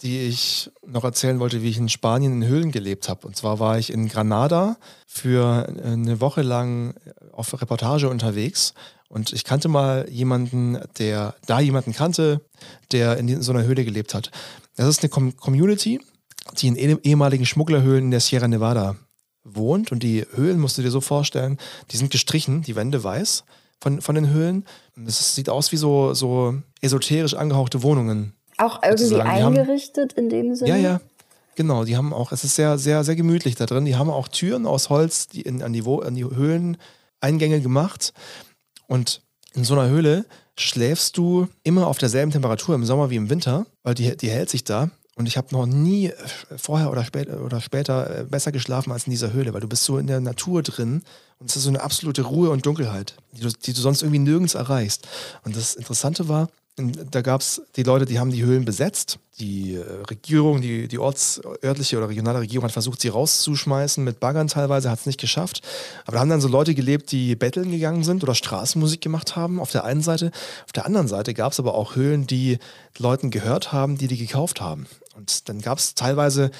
die ich noch erzählen wollte, wie ich in Spanien in Höhlen gelebt habe. Und zwar war ich in Granada für eine Woche lang auf Reportage unterwegs. Und ich kannte mal jemanden, der da jemanden kannte, der in so einer Höhle gelebt hat. Das ist eine Com Community, die in eh- ehemaligen Schmugglerhöhlen in der Sierra Nevada wohnt. Und die Höhlen, musst du dir so vorstellen, die sind gestrichen, die Wände weiß von, von den Höhlen. Und es sieht aus wie so, so esoterisch angehauchte Wohnungen. Auch irgendwie die haben- eingerichtet in dem Sinne. Ja, ja. Genau, die haben auch, es ist sehr, sehr, sehr gemütlich da drin. Die haben auch Türen aus Holz die in, an, die, an die Höhleneingänge gemacht. Und in so einer Höhle schläfst du immer auf derselben Temperatur im Sommer wie im Winter, weil die, die hält sich da. Und ich habe noch nie äh, vorher oder, spät, oder später äh, besser geschlafen als in dieser Höhle, weil du bist so in der Natur drin und es ist so eine absolute Ruhe und Dunkelheit, die du, die du sonst irgendwie nirgends erreichst. Und das Interessante war, da gab es die Leute, die haben die Höhlen besetzt. Die äh, Regierung, die, die orts, oder regionale Regierung hat versucht, sie rauszuschmeißen mit Baggern teilweise, hat es nicht geschafft. Aber da haben dann so Leute gelebt, die betteln gegangen sind oder Straßenmusik gemacht haben, auf der einen Seite. Auf der anderen Seite gab es aber auch Höhlen, die Leuten gehört haben, die die gekauft haben. Und dann gab es teilweise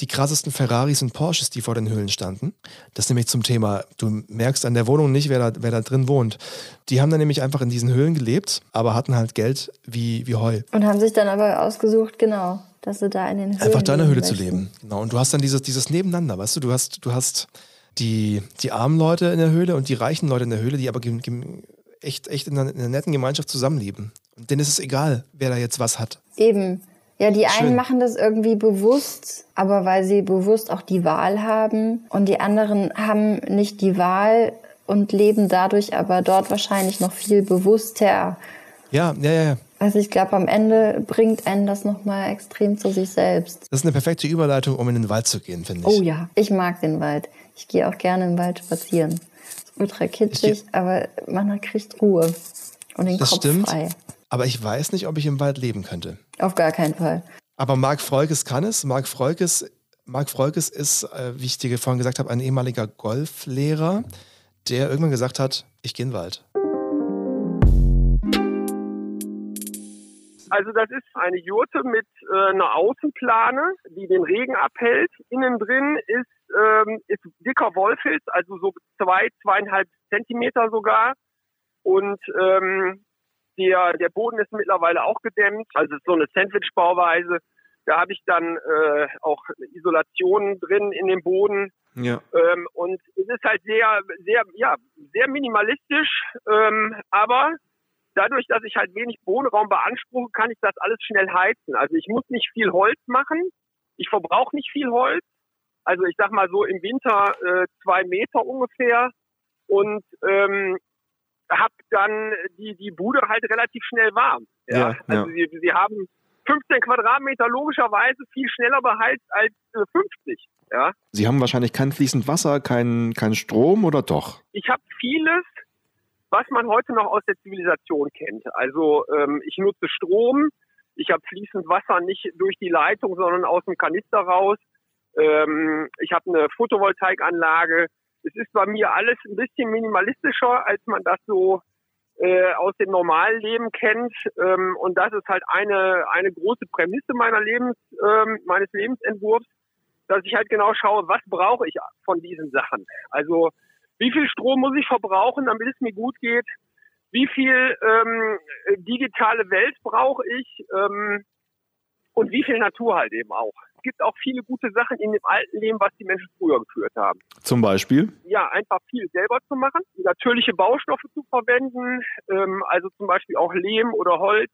die krassesten Ferraris und Porsches, die vor den Höhlen standen. Das nämlich zum Thema, du merkst an der Wohnung nicht, wer da, wer da drin wohnt. Die haben dann nämlich einfach in diesen Höhlen gelebt, aber hatten halt Geld wie, wie Heu. Und haben sich dann aber ausgesucht, genau, dass sie da in den Höhlen Einfach da in der Höhle zu leben. Genau. Und du hast dann dieses, dieses Nebeneinander, weißt du, du hast, du hast die, die armen Leute in der Höhle und die reichen Leute in der Höhle, die aber echt, echt in einer, in einer netten Gemeinschaft zusammenleben. Und denen ist es egal, wer da jetzt was hat. Eben. Ja, die einen Schön. machen das irgendwie bewusst, aber weil sie bewusst auch die Wahl haben. Und die anderen haben nicht die Wahl und leben dadurch aber dort wahrscheinlich noch viel bewusster. Ja, ja, ja. Also ich glaube, am Ende bringt einen das nochmal extrem zu sich selbst. Das ist eine perfekte Überleitung, um in den Wald zu gehen, finde ich. Oh ja, ich mag den Wald. Ich gehe auch gerne im Wald spazieren. Ist ultra kitschig, aber man kriegt Ruhe und den Das Kopf stimmt. frei. Aber ich weiß nicht, ob ich im Wald leben könnte. Auf gar keinen Fall. Aber Marc Freukes kann es. Marc Freukes, Marc Freukes ist, äh, wie ich dir vorhin gesagt habe, ein ehemaliger Golflehrer, der irgendwann gesagt hat, ich gehe in den Wald. Also das ist eine Jurte mit äh, einer Außenplane, die den Regen abhält. Innen drin ist, ähm, ist dicker Wollfilz, also so zwei, zweieinhalb Zentimeter sogar. Und ähm, der, der Boden ist mittlerweile auch gedämmt. Also so eine Sandwich-Bauweise. Da habe ich dann äh, auch Isolationen drin in dem Boden. Ja. Ähm, und es ist halt sehr, sehr, ja, sehr minimalistisch, ähm, aber dadurch, dass ich halt wenig Wohnraum beanspruche, kann ich das alles schnell heizen. Also ich muss nicht viel Holz machen. Ich verbrauche nicht viel Holz. Also ich sag mal so im Winter äh, zwei Meter ungefähr und ähm, habe dann die die Bude halt relativ schnell warm. Ja, Ja, also ja. Sie, sie haben 15 Quadratmeter logischerweise viel schneller beheizt als äh, 50. Ja. Sie haben wahrscheinlich kein fließend Wasser, kein, kein Strom oder doch? Ich habe vieles, was man heute noch aus der Zivilisation kennt. Also ähm, ich nutze Strom, ich habe fließend Wasser nicht durch die Leitung, sondern aus dem Kanister raus. Ähm, ich habe eine Photovoltaikanlage. Es ist bei mir alles ein bisschen minimalistischer, als man das so äh, aus dem normalen Leben kennt. Ähm, und das ist halt eine, eine große Prämisse meiner Lebens, ähm, meines Lebensentwurfs, dass ich halt genau schaue, was brauche ich von diesen Sachen. Also wie viel Strom muss ich verbrauchen, damit es mir gut geht? Wie viel ähm, digitale Welt brauche ich? Ähm, und wie viel Natur halt eben auch. Es gibt auch viele gute Sachen in dem alten Leben, was die Menschen früher geführt haben. Zum Beispiel? Ja, einfach viel selber zu machen, natürliche Baustoffe zu verwenden, ähm, also zum Beispiel auch Lehm oder Holz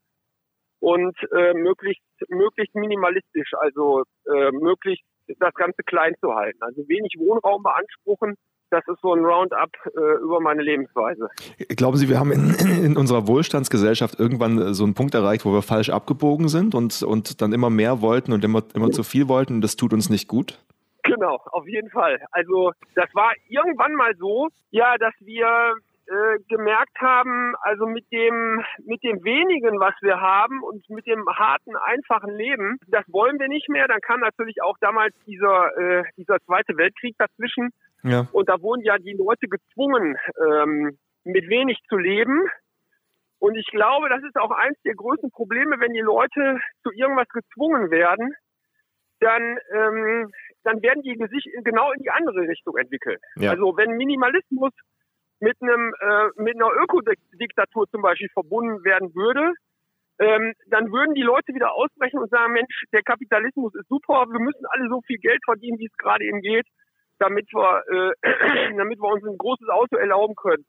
und äh, möglichst möglichst minimalistisch, also äh, möglichst das Ganze klein zu halten. Also wenig Wohnraum beanspruchen, das ist so ein Roundup äh, über meine Lebensweise. Glauben Sie, wir haben in, in, unserer Wohlstandsgesellschaft irgendwann äh, so einen Punkt erreicht, wo wir falsch abgebogen sind und, und dann immer mehr wollten und immer, immer zu viel wollten und das tut uns nicht gut? Genau, auf jeden Fall. Also das war irgendwann mal so, ja, dass wir äh, gemerkt haben, also mit dem mit dem wenigen, was wir haben und mit dem harten, einfachen Leben, das wollen wir nicht mehr. Dann kam natürlich auch damals dieser äh, dieser Zweite Weltkrieg dazwischen ja. Und da wurden ja die Leute gezwungen, ähm, mit wenig zu leben. Und ich glaube, das ist auch eins der größten Probleme, wenn die Leute zu irgendwas gezwungen werden, dann, ähm, dann werden die sich genau in die andere Richtung entwickeln. Ja. Also wenn Minimalismus mit einem äh, mit einer Ökodiktatur zum Beispiel verbunden werden würde, ähm, dann würden die Leute wieder ausbrechen und sagen, Mensch, der Kapitalismus ist super, wir müssen alle so viel Geld verdienen, wie es gerade eben geht damit wir, äh, damit wir uns ein großes Auto erlauben können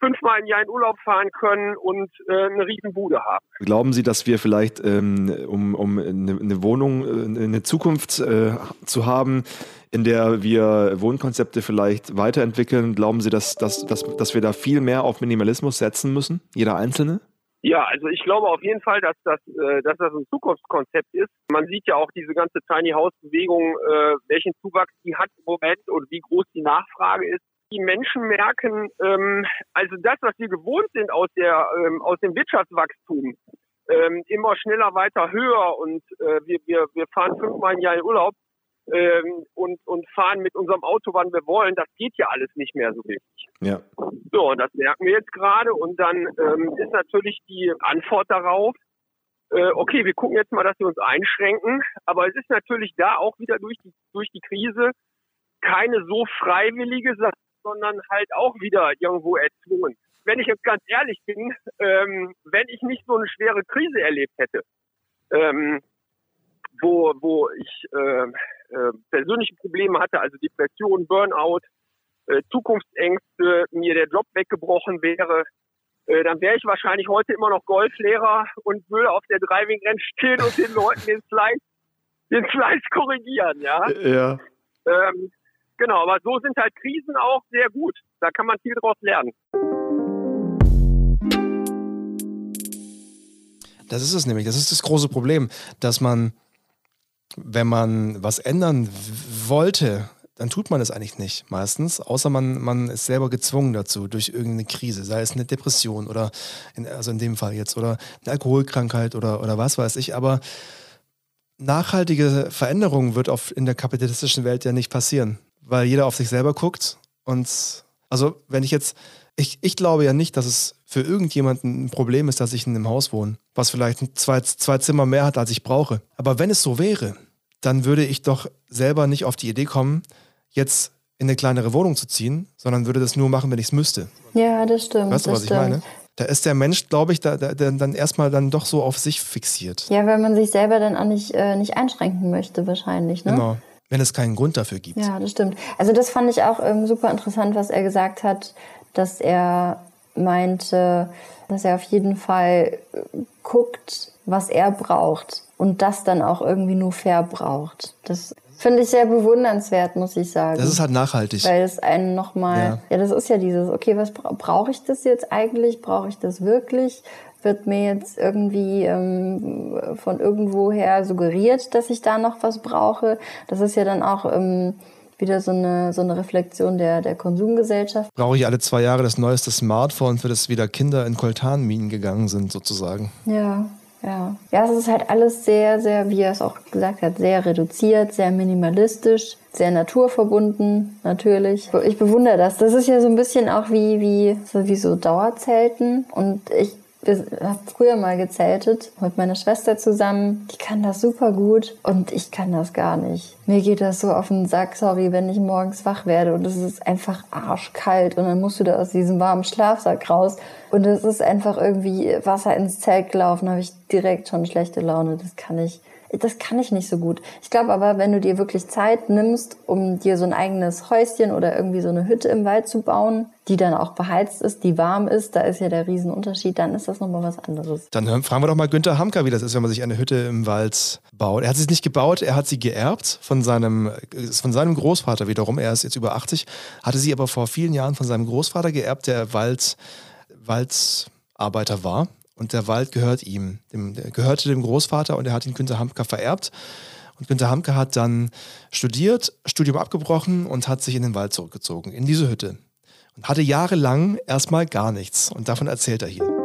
fünfmal im Jahr in Urlaub fahren können und äh, eine riesen Bude haben. Glauben Sie, dass wir vielleicht, ähm, um, um eine, Wohnung, äh, eine Zukunft äh, zu haben, in der wir Wohnkonzepte vielleicht weiterentwickeln, glauben Sie, dass, dass, dass, dass wir da viel mehr auf Minimalismus setzen müssen, jeder Einzelne? Ja, also ich glaube auf jeden Fall, dass das, äh, dass das ein Zukunftskonzept ist. Man sieht ja auch diese ganze Tiny House Bewegung, äh, welchen Zuwachs die hat im Moment und wie groß die Nachfrage ist. Die Menschen merken, ähm, also das, was wir gewohnt sind aus der ähm, aus dem Wirtschaftswachstum, ähm, immer schneller, weiter, höher und äh, wir, wir, wir fahren fünfmal im Jahr in Urlaub ähm, und, und fahren mit unserem Auto, wann wir wollen, das geht ja alles nicht mehr so richtig. Ja. So, und das merken wir jetzt gerade. Und dann ähm, ist natürlich die Antwort darauf, äh, okay, wir gucken jetzt mal, dass wir uns einschränken. Aber es ist natürlich da auch wieder durch die, durch die Krise keine so freiwillige Sache, sondern halt auch wieder irgendwo erzwungen. Wenn ich jetzt ganz ehrlich bin, ähm, wenn ich nicht so eine schwere Krise erlebt hätte, ähm, wo, wo ich äh, äh, persönliche Probleme hatte, also Depression, Burnout, äh, Zukunftsängste, mir der Job weggebrochen wäre, äh, dann wäre ich wahrscheinlich heute immer noch Golflehrer und würde auf der Driving Range stehen und den Leuten den Slice, den Slice korrigieren, ja. Ja. Ähm, genau, aber so sind halt Krisen auch sehr gut. Da kann man viel draus lernen. Das ist es nämlich. Das ist das große Problem, dass man wenn man was ändern wollte, dann tut man es eigentlich nicht meistens, außer man, man ist selber gezwungen dazu durch irgendeine Krise, sei es eine Depression oder, in, also in dem Fall jetzt, oder eine Alkoholkrankheit oder, oder was weiß ich. Aber nachhaltige Veränderung wird auf, in der kapitalistischen Welt ja nicht passieren, weil jeder auf sich selber guckt. Und also wenn ich jetzt, ich, ich glaube ja nicht, dass es für irgendjemanden ein Problem ist, dass ich in einem Haus wohne, was vielleicht zwei, zwei Zimmer mehr hat, als ich brauche. Aber wenn es so wäre, dann würde ich doch selber nicht auf die Idee kommen, jetzt in eine kleinere Wohnung zu ziehen, sondern würde das nur machen, wenn ich es müsste. Ja, das stimmt. Weißt du, was stimmt. ich meine? Da ist der Mensch, glaube ich, da, da, dann erstmal dann doch so auf sich fixiert. Ja, weil man sich selber dann auch nicht, äh, nicht einschränken möchte, wahrscheinlich. Ne? Genau. Wenn es keinen Grund dafür gibt. Ja, das stimmt. Also das fand ich auch ähm, super interessant, was er gesagt hat, dass er meinte, dass er auf jeden Fall äh, guckt, was er braucht und das dann auch irgendwie nur fair braucht. Das finde ich sehr bewundernswert, muss ich sagen. Das ist halt nachhaltig. Weil es einen nochmal, ja. ja, das ist ja dieses, okay, was bra brauche ich das jetzt eigentlich? Brauche ich das wirklich? wird mir jetzt irgendwie ähm, von irgendwoher suggeriert, dass ich da noch was brauche. Das ist ja dann auch ähm, wieder so eine, so eine Reflexion der, der Konsumgesellschaft. Brauche ich alle zwei Jahre das neueste Smartphone, für das wieder Kinder in Koltanminen gegangen sind, sozusagen. Ja, ja. Ja, es ist halt alles sehr, sehr, wie er es auch gesagt hat, sehr reduziert, sehr minimalistisch, sehr naturverbunden, natürlich. Ich bewundere das. Das ist ja so ein bisschen auch wie, wie, so wie so Dauerzelten. Und ich wir haben früher mal gezeltet mit meiner Schwester zusammen. Die kann das super gut und ich kann das gar nicht. Mir geht das so auf den Sack, sorry, wenn ich morgens wach werde und es ist einfach arschkalt und dann musst du da aus diesem warmen Schlafsack raus und es ist einfach irgendwie Wasser ins Zelt gelaufen, habe ich direkt schon schlechte Laune. Das kann ich das kann ich nicht so gut. Ich glaube aber, wenn du dir wirklich Zeit nimmst, um dir so ein eigenes Häuschen oder irgendwie so eine Hütte im Wald zu bauen, die dann auch beheizt ist, die warm ist, da ist ja der Riesenunterschied, dann ist das nochmal was anderes. Dann fragen wir doch mal Günther Hamker, wie das ist, wenn man sich eine Hütte im Wald baut. Er hat sie nicht gebaut, er hat sie geerbt von seinem, von seinem Großvater wiederum. Er ist jetzt über 80, hatte sie aber vor vielen Jahren von seinem Großvater geerbt, der Wald, Waldarbeiter war. Und der Wald gehört ihm, dem, gehörte dem Großvater und er hat ihn Günter Hamka vererbt. Und Günter Hamke hat dann studiert, Studium abgebrochen und hat sich in den Wald zurückgezogen, in diese Hütte. Und hatte jahrelang erstmal gar nichts. Und davon erzählt er hier.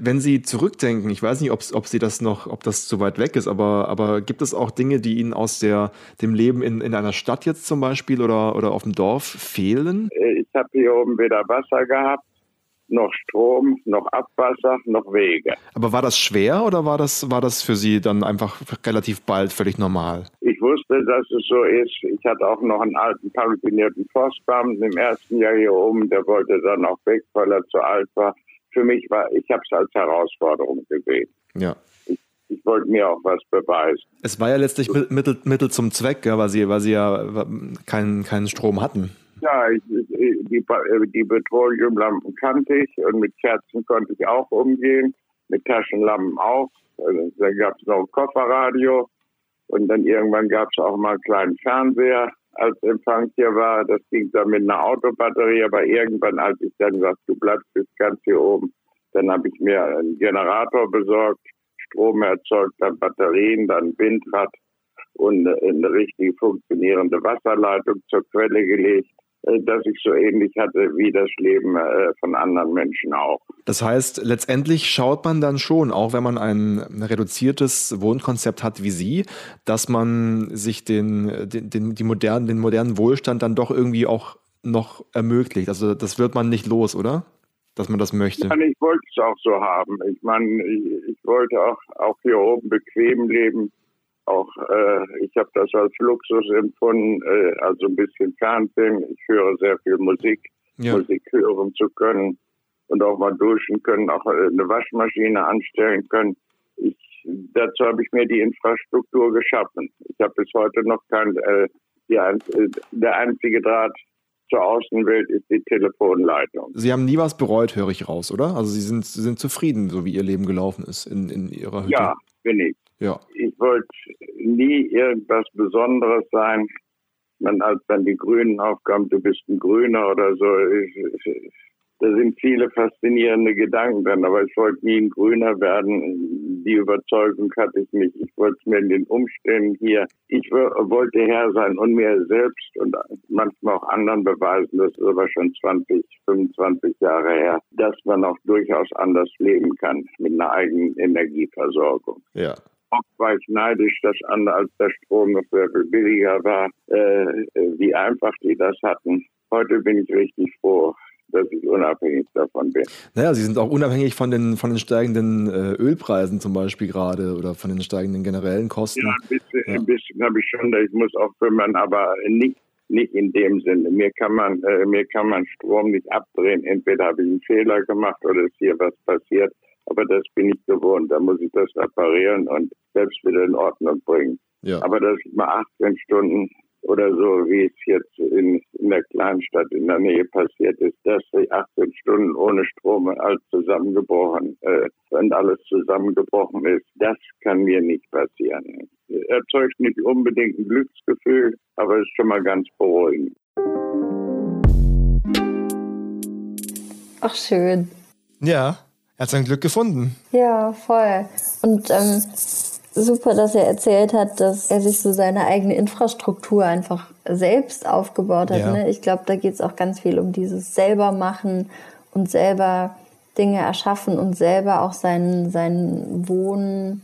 Wenn Sie zurückdenken, ich weiß nicht, ob, ob Sie das noch, ob das zu weit weg ist, aber, aber gibt es auch Dinge, die Ihnen aus der, dem Leben in, in einer Stadt jetzt zum Beispiel oder, oder auf dem Dorf fehlen? Ich habe hier oben weder Wasser gehabt, noch Strom, noch Abwasser, noch Wege. Aber war das schwer oder war das, war das für Sie dann einfach relativ bald völlig normal? Ich wusste, dass es so ist. Ich hatte auch noch einen alten pensionierten Forstbeamten im ersten Jahr hier oben, der wollte dann auch weg, weil er zu alt war für mich war, ich habe es als Herausforderung gesehen. Ja. Ich, ich wollte mir auch was beweisen. Es war ja letztlich Mittel, Mittel zum Zweck, ja, weil, sie, weil sie ja keinen, keinen Strom hatten. Ja, ich, die, die Petroleumlampen kannte ich und mit Kerzen konnte ich auch umgehen, mit Taschenlampen auch. Also, da gab es noch ein Kofferradio und dann irgendwann gab es auch mal einen kleinen Fernseher als Empfang hier war. Das ging dann mit einer Autobatterie, aber irgendwann, als ich dann sagte, du bleibst jetzt ganz hier oben, dann habe ich mir einen Generator besorgt, Strom erzeugt, dann Batterien, dann Windrad und eine richtig funktionierende Wasserleitung zur Quelle gelegt. Äh, dass ich so ähnlich hatte wie das Leben äh, von anderen Menschen auch. Das heißt, letztendlich schaut man dann schon, auch wenn man ein reduziertes Wohnkonzept hat wie Sie, dass man sich den, den, den, die modernen, den modernen Wohlstand dann doch irgendwie auch noch ermöglicht. Also das wird man nicht los, oder? Dass man das möchte. Ja, ich wollte es auch so haben. Ich meine, ich, ich wollte auch, auch hier oben bequem leben auch, äh, ich habe das als Luxus empfunden, äh, also ein bisschen Fernsehen. Ich höre sehr viel Musik, ja. Musik hören zu können und auch mal duschen können, auch äh, eine Waschmaschine anstellen können. Ich, dazu habe ich mir die Infrastruktur geschaffen. Ich habe bis heute noch kein, äh, die, äh, der einzige Draht zur Außenwelt ist die Telefonleitung. Sie haben nie was bereut, höre ich raus, oder? Also Sie sind, Sie sind zufrieden, so wie Ihr Leben gelaufen ist in, in Ihrer Hütte. Ja, bin ich. Ja. Ich wollte nie irgendwas Besonderes sein. Man, als dann die Grünen aufkamen, du bist ein Grüner oder so, ich, ich, da sind viele faszinierende Gedanken drin, aber ich wollte nie ein Grüner werden. Die Überzeugung hatte ich nicht. Ich wollte mir in den Umständen hier, ich wollte Herr sein und mir selbst und manchmal auch anderen beweisen, das ist aber schon 20, 25 Jahre her, dass man auch durchaus anders leben kann mit einer eigenen Energieversorgung. Ja. Auch war ich neidisch, dass andere, als der Strom noch sehr viel billiger war, äh, wie einfach die das hatten. Heute bin ich richtig froh, dass ich unabhängig davon bin. Naja, Sie sind auch unabhängig von den, von den steigenden äh, Ölpreisen zum Beispiel gerade oder von den steigenden generellen Kosten. Ja, ein bisschen, ja. bisschen habe ich schon, ich muss auch kümmern, aber nicht, nicht in dem Sinne. Mir kann man, äh, mir kann man Strom nicht abdrehen. Entweder habe ich einen Fehler gemacht oder ist hier was passiert. Aber das bin ich gewohnt. Da muss ich das reparieren und selbst wieder in Ordnung bringen. Ja. Aber dass ich mal 18 Stunden oder so, wie es jetzt in, in der Kleinstadt in der Nähe passiert ist, dass die 18 Stunden ohne Strom alles zusammengebrochen, äh, wenn alles zusammengebrochen ist, das kann mir nicht passieren. Erzeugt nicht unbedingt ein Glücksgefühl, aber ist schon mal ganz beruhigend. Ach, schön. Ja, er hat sein Glück gefunden. Ja, voll. Und ähm, super, dass er erzählt hat, dass er sich so seine eigene Infrastruktur einfach selbst aufgebaut hat. Ja. Ne? Ich glaube, da geht es auch ganz viel um dieses selber machen und selber Dinge erschaffen und selber auch sein, sein Wohnen,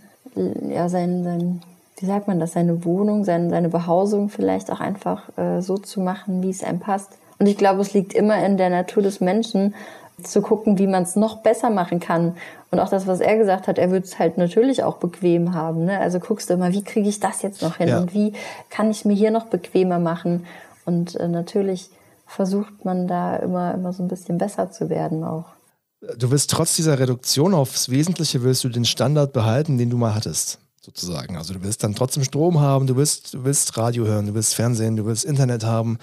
ja, sein, sein, wie sagt man das, seine Wohnung, sein, seine Behausung vielleicht auch einfach äh, so zu machen, wie es einem passt. Und ich glaube, es liegt immer in der Natur des Menschen, zu gucken, wie man es noch besser machen kann. Und auch das, was er gesagt hat, er würde es halt natürlich auch bequem haben. Ne? Also guckst du immer, wie kriege ich das jetzt noch hin Ja. und wie kann ich mir hier noch bequemer machen. Und äh, natürlich versucht man da immer, immer so ein bisschen besser zu werden auch. Du willst trotz dieser Reduktion aufs Wesentliche, willst du den Standard behalten, den du mal hattest, sozusagen. Also du willst dann trotzdem Strom haben, du willst, du willst Radio hören, du willst Fernsehen, du willst Internet haben,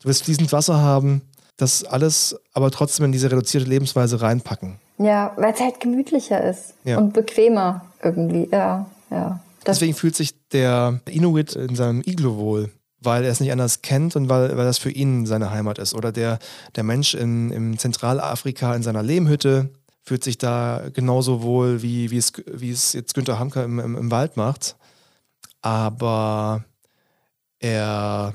du willst fließend Wasser haben. Das alles aber trotzdem in diese reduzierte Lebensweise reinpacken. Ja, weil es halt gemütlicher ist Ja. und bequemer irgendwie. Ja, ja. Das, Deswegen fühlt sich der Inuit in seinem Iglo wohl, weil er es nicht anders kennt und weil, weil das für ihn seine Heimat ist. Oder der, der Mensch in, im Zentralafrika in seiner Lehmhütte fühlt sich da genauso wohl, wie, wie, es, wie es jetzt Günter Hamker im, im, im Wald macht. Aber er,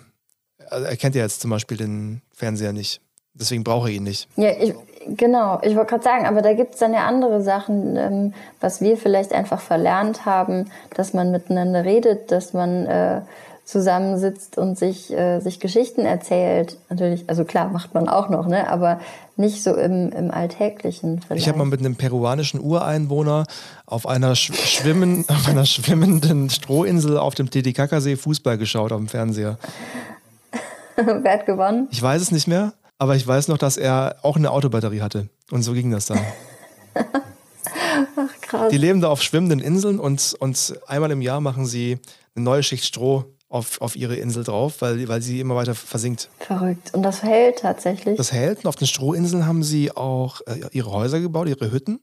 also er kennt ja jetzt zum Beispiel den Fernseher nicht. Deswegen braucht er ihn nicht. Ja, ich, genau. Ich wollte gerade sagen, aber da gibt es dann ja andere Sachen, ähm, was wir vielleicht einfach verlernt haben, dass man miteinander redet, dass man äh, zusammensitzt und sich, äh, sich Geschichten erzählt. Natürlich, also klar, macht man auch noch, ne? aber nicht so im, im Alltäglichen vielleicht. Ich habe mal mit einem peruanischen Ureinwohner auf einer, sch schwimmen, auf einer schwimmenden Strohinsel auf dem Titicacasee Fußball geschaut auf dem Fernseher. Wer hat gewonnen? Ich weiß es nicht mehr, aber ich weiß noch, dass er auch eine Autobatterie hatte. Und so ging das dann. Ach, krass. Die leben da auf schwimmenden Inseln und, und einmal im Jahr machen sie eine neue Schicht Stroh auf, auf ihre Insel drauf, weil, weil sie immer weiter versinkt. Verrückt. Und das hält tatsächlich. Das hält. Und auf den Strohinseln haben sie auch äh, ihre Häuser gebaut, ihre Hütten.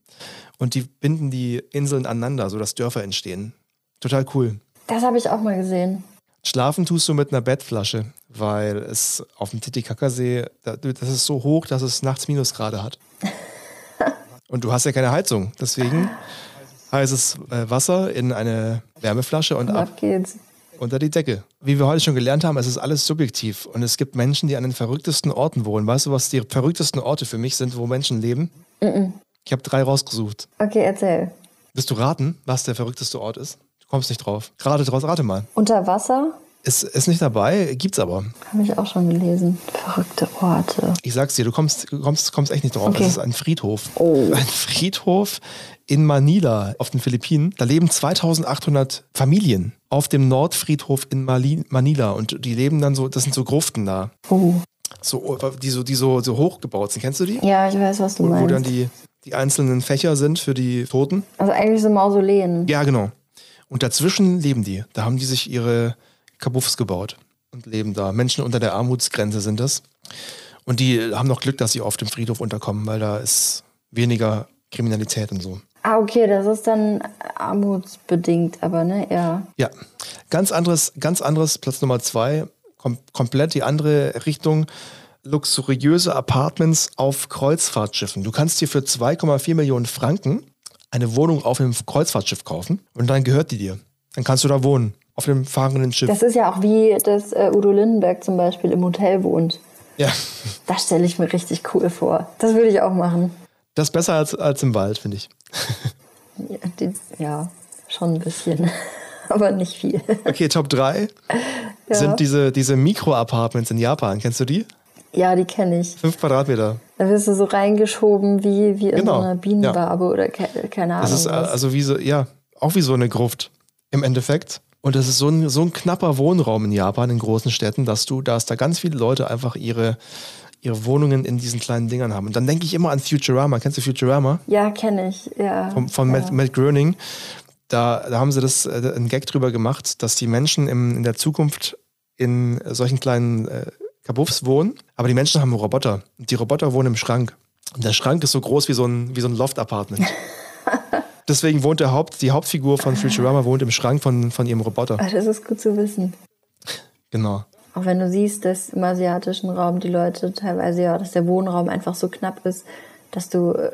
Und die binden die Inseln aneinander, sodass Dörfer entstehen. Total cool. Das habe ich auch mal gesehen. Schlafen tust du mit einer Bettflasche, weil es auf dem Titicacasee, da- das ist so hoch, dass es nachts Minusgrade hat. Und du hast ja keine Heizung. Deswegen heißes äh, Wasser in eine Wärmeflasche und Und ab ab geht's. unter die Decke. Wie wir heute schon gelernt haben, es ist alles subjektiv. Und es gibt Menschen, die an den verrücktesten Orten wohnen. Weißt du, was die verrücktesten Orte für mich sind, wo Menschen leben? Ich habe drei rausgesucht. Okay, erzähl. Willst du raten, was der verrückteste Ort ist? Du kommst nicht drauf. Rate draus, rate mal. Unter Wasser Ist, ist nicht dabei, gibt's aber. habe ich auch schon gelesen. Verrückte Orte. Ich sag's dir, du kommst, kommst, kommst echt nicht drauf. Okay. Es ist ein Friedhof. Oh. Ein Friedhof in Manila auf den Philippinen. Da leben 2800 Familien auf dem Nordfriedhof in Mali Manila und die leben dann so, das sind so Gruften da. Oh. So, die so, die so, so hochgebaut sind. Kennst du die? Ja, ich weiß, was du Wo, wo meinst. dann die, die einzelnen Fächer sind für die Toten. also eigentlich so Mausoleen. Ja, genau. Und dazwischen leben die. Da haben die sich ihre Kabuffs gebaut und leben da. Menschen unter der Armutsgrenze sind das. Und die haben noch Glück, dass sie auf dem Friedhof unterkommen, weil da ist weniger Kriminalität und so. Ah, okay, das ist dann armutsbedingt, aber ne, ja. Ja, ganz anderes, ganz anderes, Platz Nummer zwei, kom komplett die andere Richtung. Luxuriöse Apartments auf Kreuzfahrtschiffen. Du kannst dir für 2,4 Millionen Franken eine Wohnung auf einem Kreuzfahrtschiff kaufen und dann gehört die dir. Dann kannst du da wohnen, auf dem fahrenden Schiff. Das ist ja auch wie, dass äh, Udo Lindenberg zum Beispiel im Hotel wohnt. ja, Das stelle ich mir richtig cool vor. Das würde ich auch machen. das ist besser als, als im Wald, finde ich. Ja, die, ja, schon ein bisschen. aber nicht viel. Okay, Top 3 Ja. sind diese, diese Mikro-Apartments in Japan. Kennst du die? Ja, die kenne ich. Fünf Quadratmeter. Da wirst du so reingeschoben wie, wie in Genau, so einer Bienenwabe oder ke keine Ahnung. Das ist äh, was. also wie so, ja, auch wie so eine Gruft im Endeffekt. Und das ist so ein, so ein knapper Wohnraum in Japan, in großen Städten, dass du, dass da ganz viele Leute einfach ihre, ihre Wohnungen in diesen kleinen Dingern haben. Und dann denke ich immer an Futurama. Kennst du Futurama? ja, kenne ich. Ja. Von, von ja. Matt, Matt Groening. Da, da haben sie das äh, einen Gag drüber gemacht, dass die Menschen im, in der Zukunft in solchen kleinen äh, Kabuffs wohnen, aber die Menschen haben Roboter. Und die Roboter wohnen im Schrank. Und der Schrank ist so groß wie so ein, wie so ein Loft-Apartment. Deswegen wohnt der Haupt, die Hauptfigur von Futurama wohnt im Schrank von, von ihrem Roboter. Ah, Das ist gut zu wissen. Genau. Auch wenn du siehst, dass im asiatischen Raum die Leute teilweise ja, dass der Wohnraum einfach so knapp ist, dass du, äh,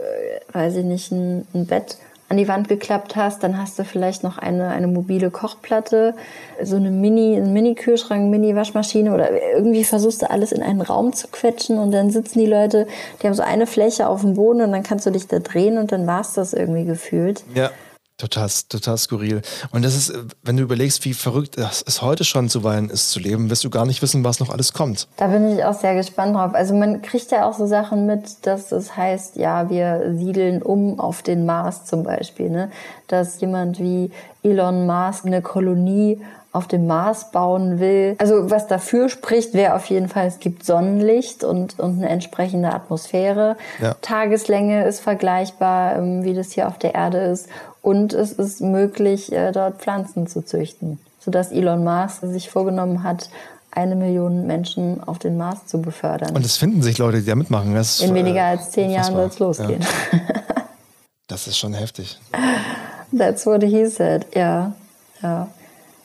weiß ich nicht, ein, ein Bett an die Wand geklappt hast, dann hast du vielleicht noch eine, eine mobile Kochplatte, so eine Mini, einen Mini-Kühlschrank, Mini-Waschmaschine oder irgendwie versuchst du alles in einen Raum zu quetschen und dann sitzen die Leute, die haben so eine Fläche auf dem Boden und dann kannst du dich da drehen und dann war es das irgendwie gefühlt. Ja. Total, total skurril. Und das ist, wenn du überlegst, wie verrückt es heute schon zuweilen ist zu leben, wirst du gar nicht wissen, was noch alles kommt. Da bin ich auch sehr gespannt drauf. Also man kriegt ja auch so Sachen mit, dass es heißt, ja, wir siedeln um auf den Mars zum Beispiel. Ne? Dass jemand wie Elon Musk eine Kolonie auf dem Mars bauen will. Also was dafür spricht, wäre auf jeden Fall, es gibt Sonnenlicht und, und eine entsprechende Atmosphäre. Ja. Tageslänge ist vergleichbar, ähm, wie das hier auf der Erde ist. Und es ist möglich, äh, dort Pflanzen zu züchten, sodass Elon Musk sich vorgenommen hat, eine Million Menschen auf den Mars zu befördern. Und es finden sich Leute, die da mitmachen. Das In weniger äh, als zehn Jahren soll es losgehen. Ja. Das ist schon heftig. That's what he said, ja. ja.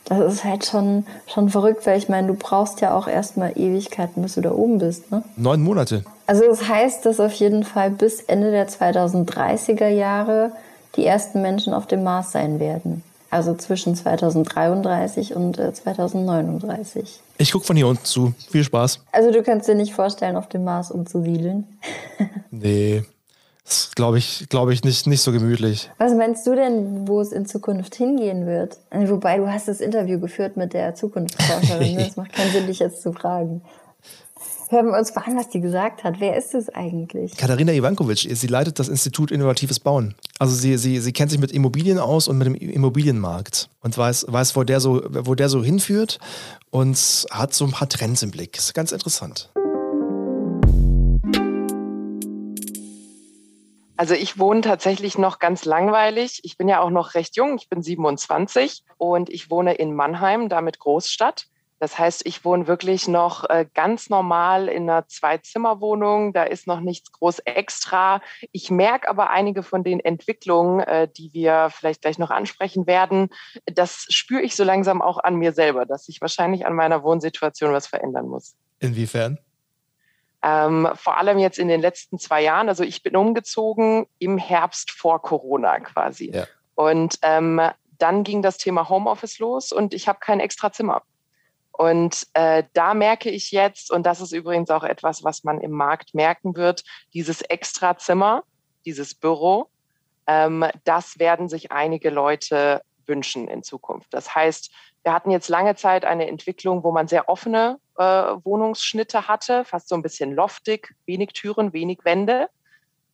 Das ist halt schon, schon verrückt, weil ich meine, du brauchst ja auch erstmal Ewigkeiten, bis du da oben bist. Ne? Neun Monate. Also das heißt, dass auf jeden Fall bis Ende der 2030er Jahre die ersten Menschen auf dem Mars sein werden. Also zwischen 2033 und äh, 2039. Ich gucke von hier unten zu. Viel Spaß. Also du kannst dir nicht vorstellen, auf dem Mars umzusiedeln. nee. Das glaube ich, glaube ich, nicht, nicht so gemütlich. Was meinst du denn, wo es in Zukunft hingehen wird? Wobei, du hast das Interview geführt mit der Zukunftsforscherin. Das macht keinen Sinn, dich jetzt zu fragen. Hören wir uns mal an, was die gesagt hat. Wer ist es eigentlich? Katharina Ivankovic. Sie leitet das Institut Innovatives Bauen. Also sie, sie, sie kennt sich mit Immobilien aus und mit dem Immobilienmarkt und weiß, weiß wo, der so, wo der so hinführt und hat so ein paar Trends im Blick. Das ist ganz interessant. Also ich wohne tatsächlich noch ganz langweilig. Ich bin ja auch noch recht jung. Ich bin 27 und ich wohne in Mannheim, damit Großstadt. Das heißt, ich wohne wirklich noch äh, ganz normal in einer Zwei-Zimmer-Wohnung. Da ist noch nichts groß extra. Ich merke aber einige von den Entwicklungen, äh, die wir vielleicht gleich noch ansprechen werden. Das spüre ich so langsam auch an mir selber, dass sich wahrscheinlich an meiner Wohnsituation was verändern muss. Inwiefern? Ähm, vor allem jetzt in den letzten zwei Jahren. Also ich bin umgezogen im Herbst vor Corona quasi. Ja. Und ähm, dann ging das Thema Homeoffice los und ich habe kein extra Zimmer. Und äh, da merke ich jetzt, und das ist übrigens auch etwas, was man im Markt merken wird, dieses extra Zimmer, dieses Büro, ähm, das werden sich einige Leute wünschen in Zukunft. Das heißt, wir hatten jetzt lange Zeit eine Entwicklung, wo man sehr offene äh, Wohnungsschnitte hatte, fast so ein bisschen loftig, wenig Türen, wenig Wände.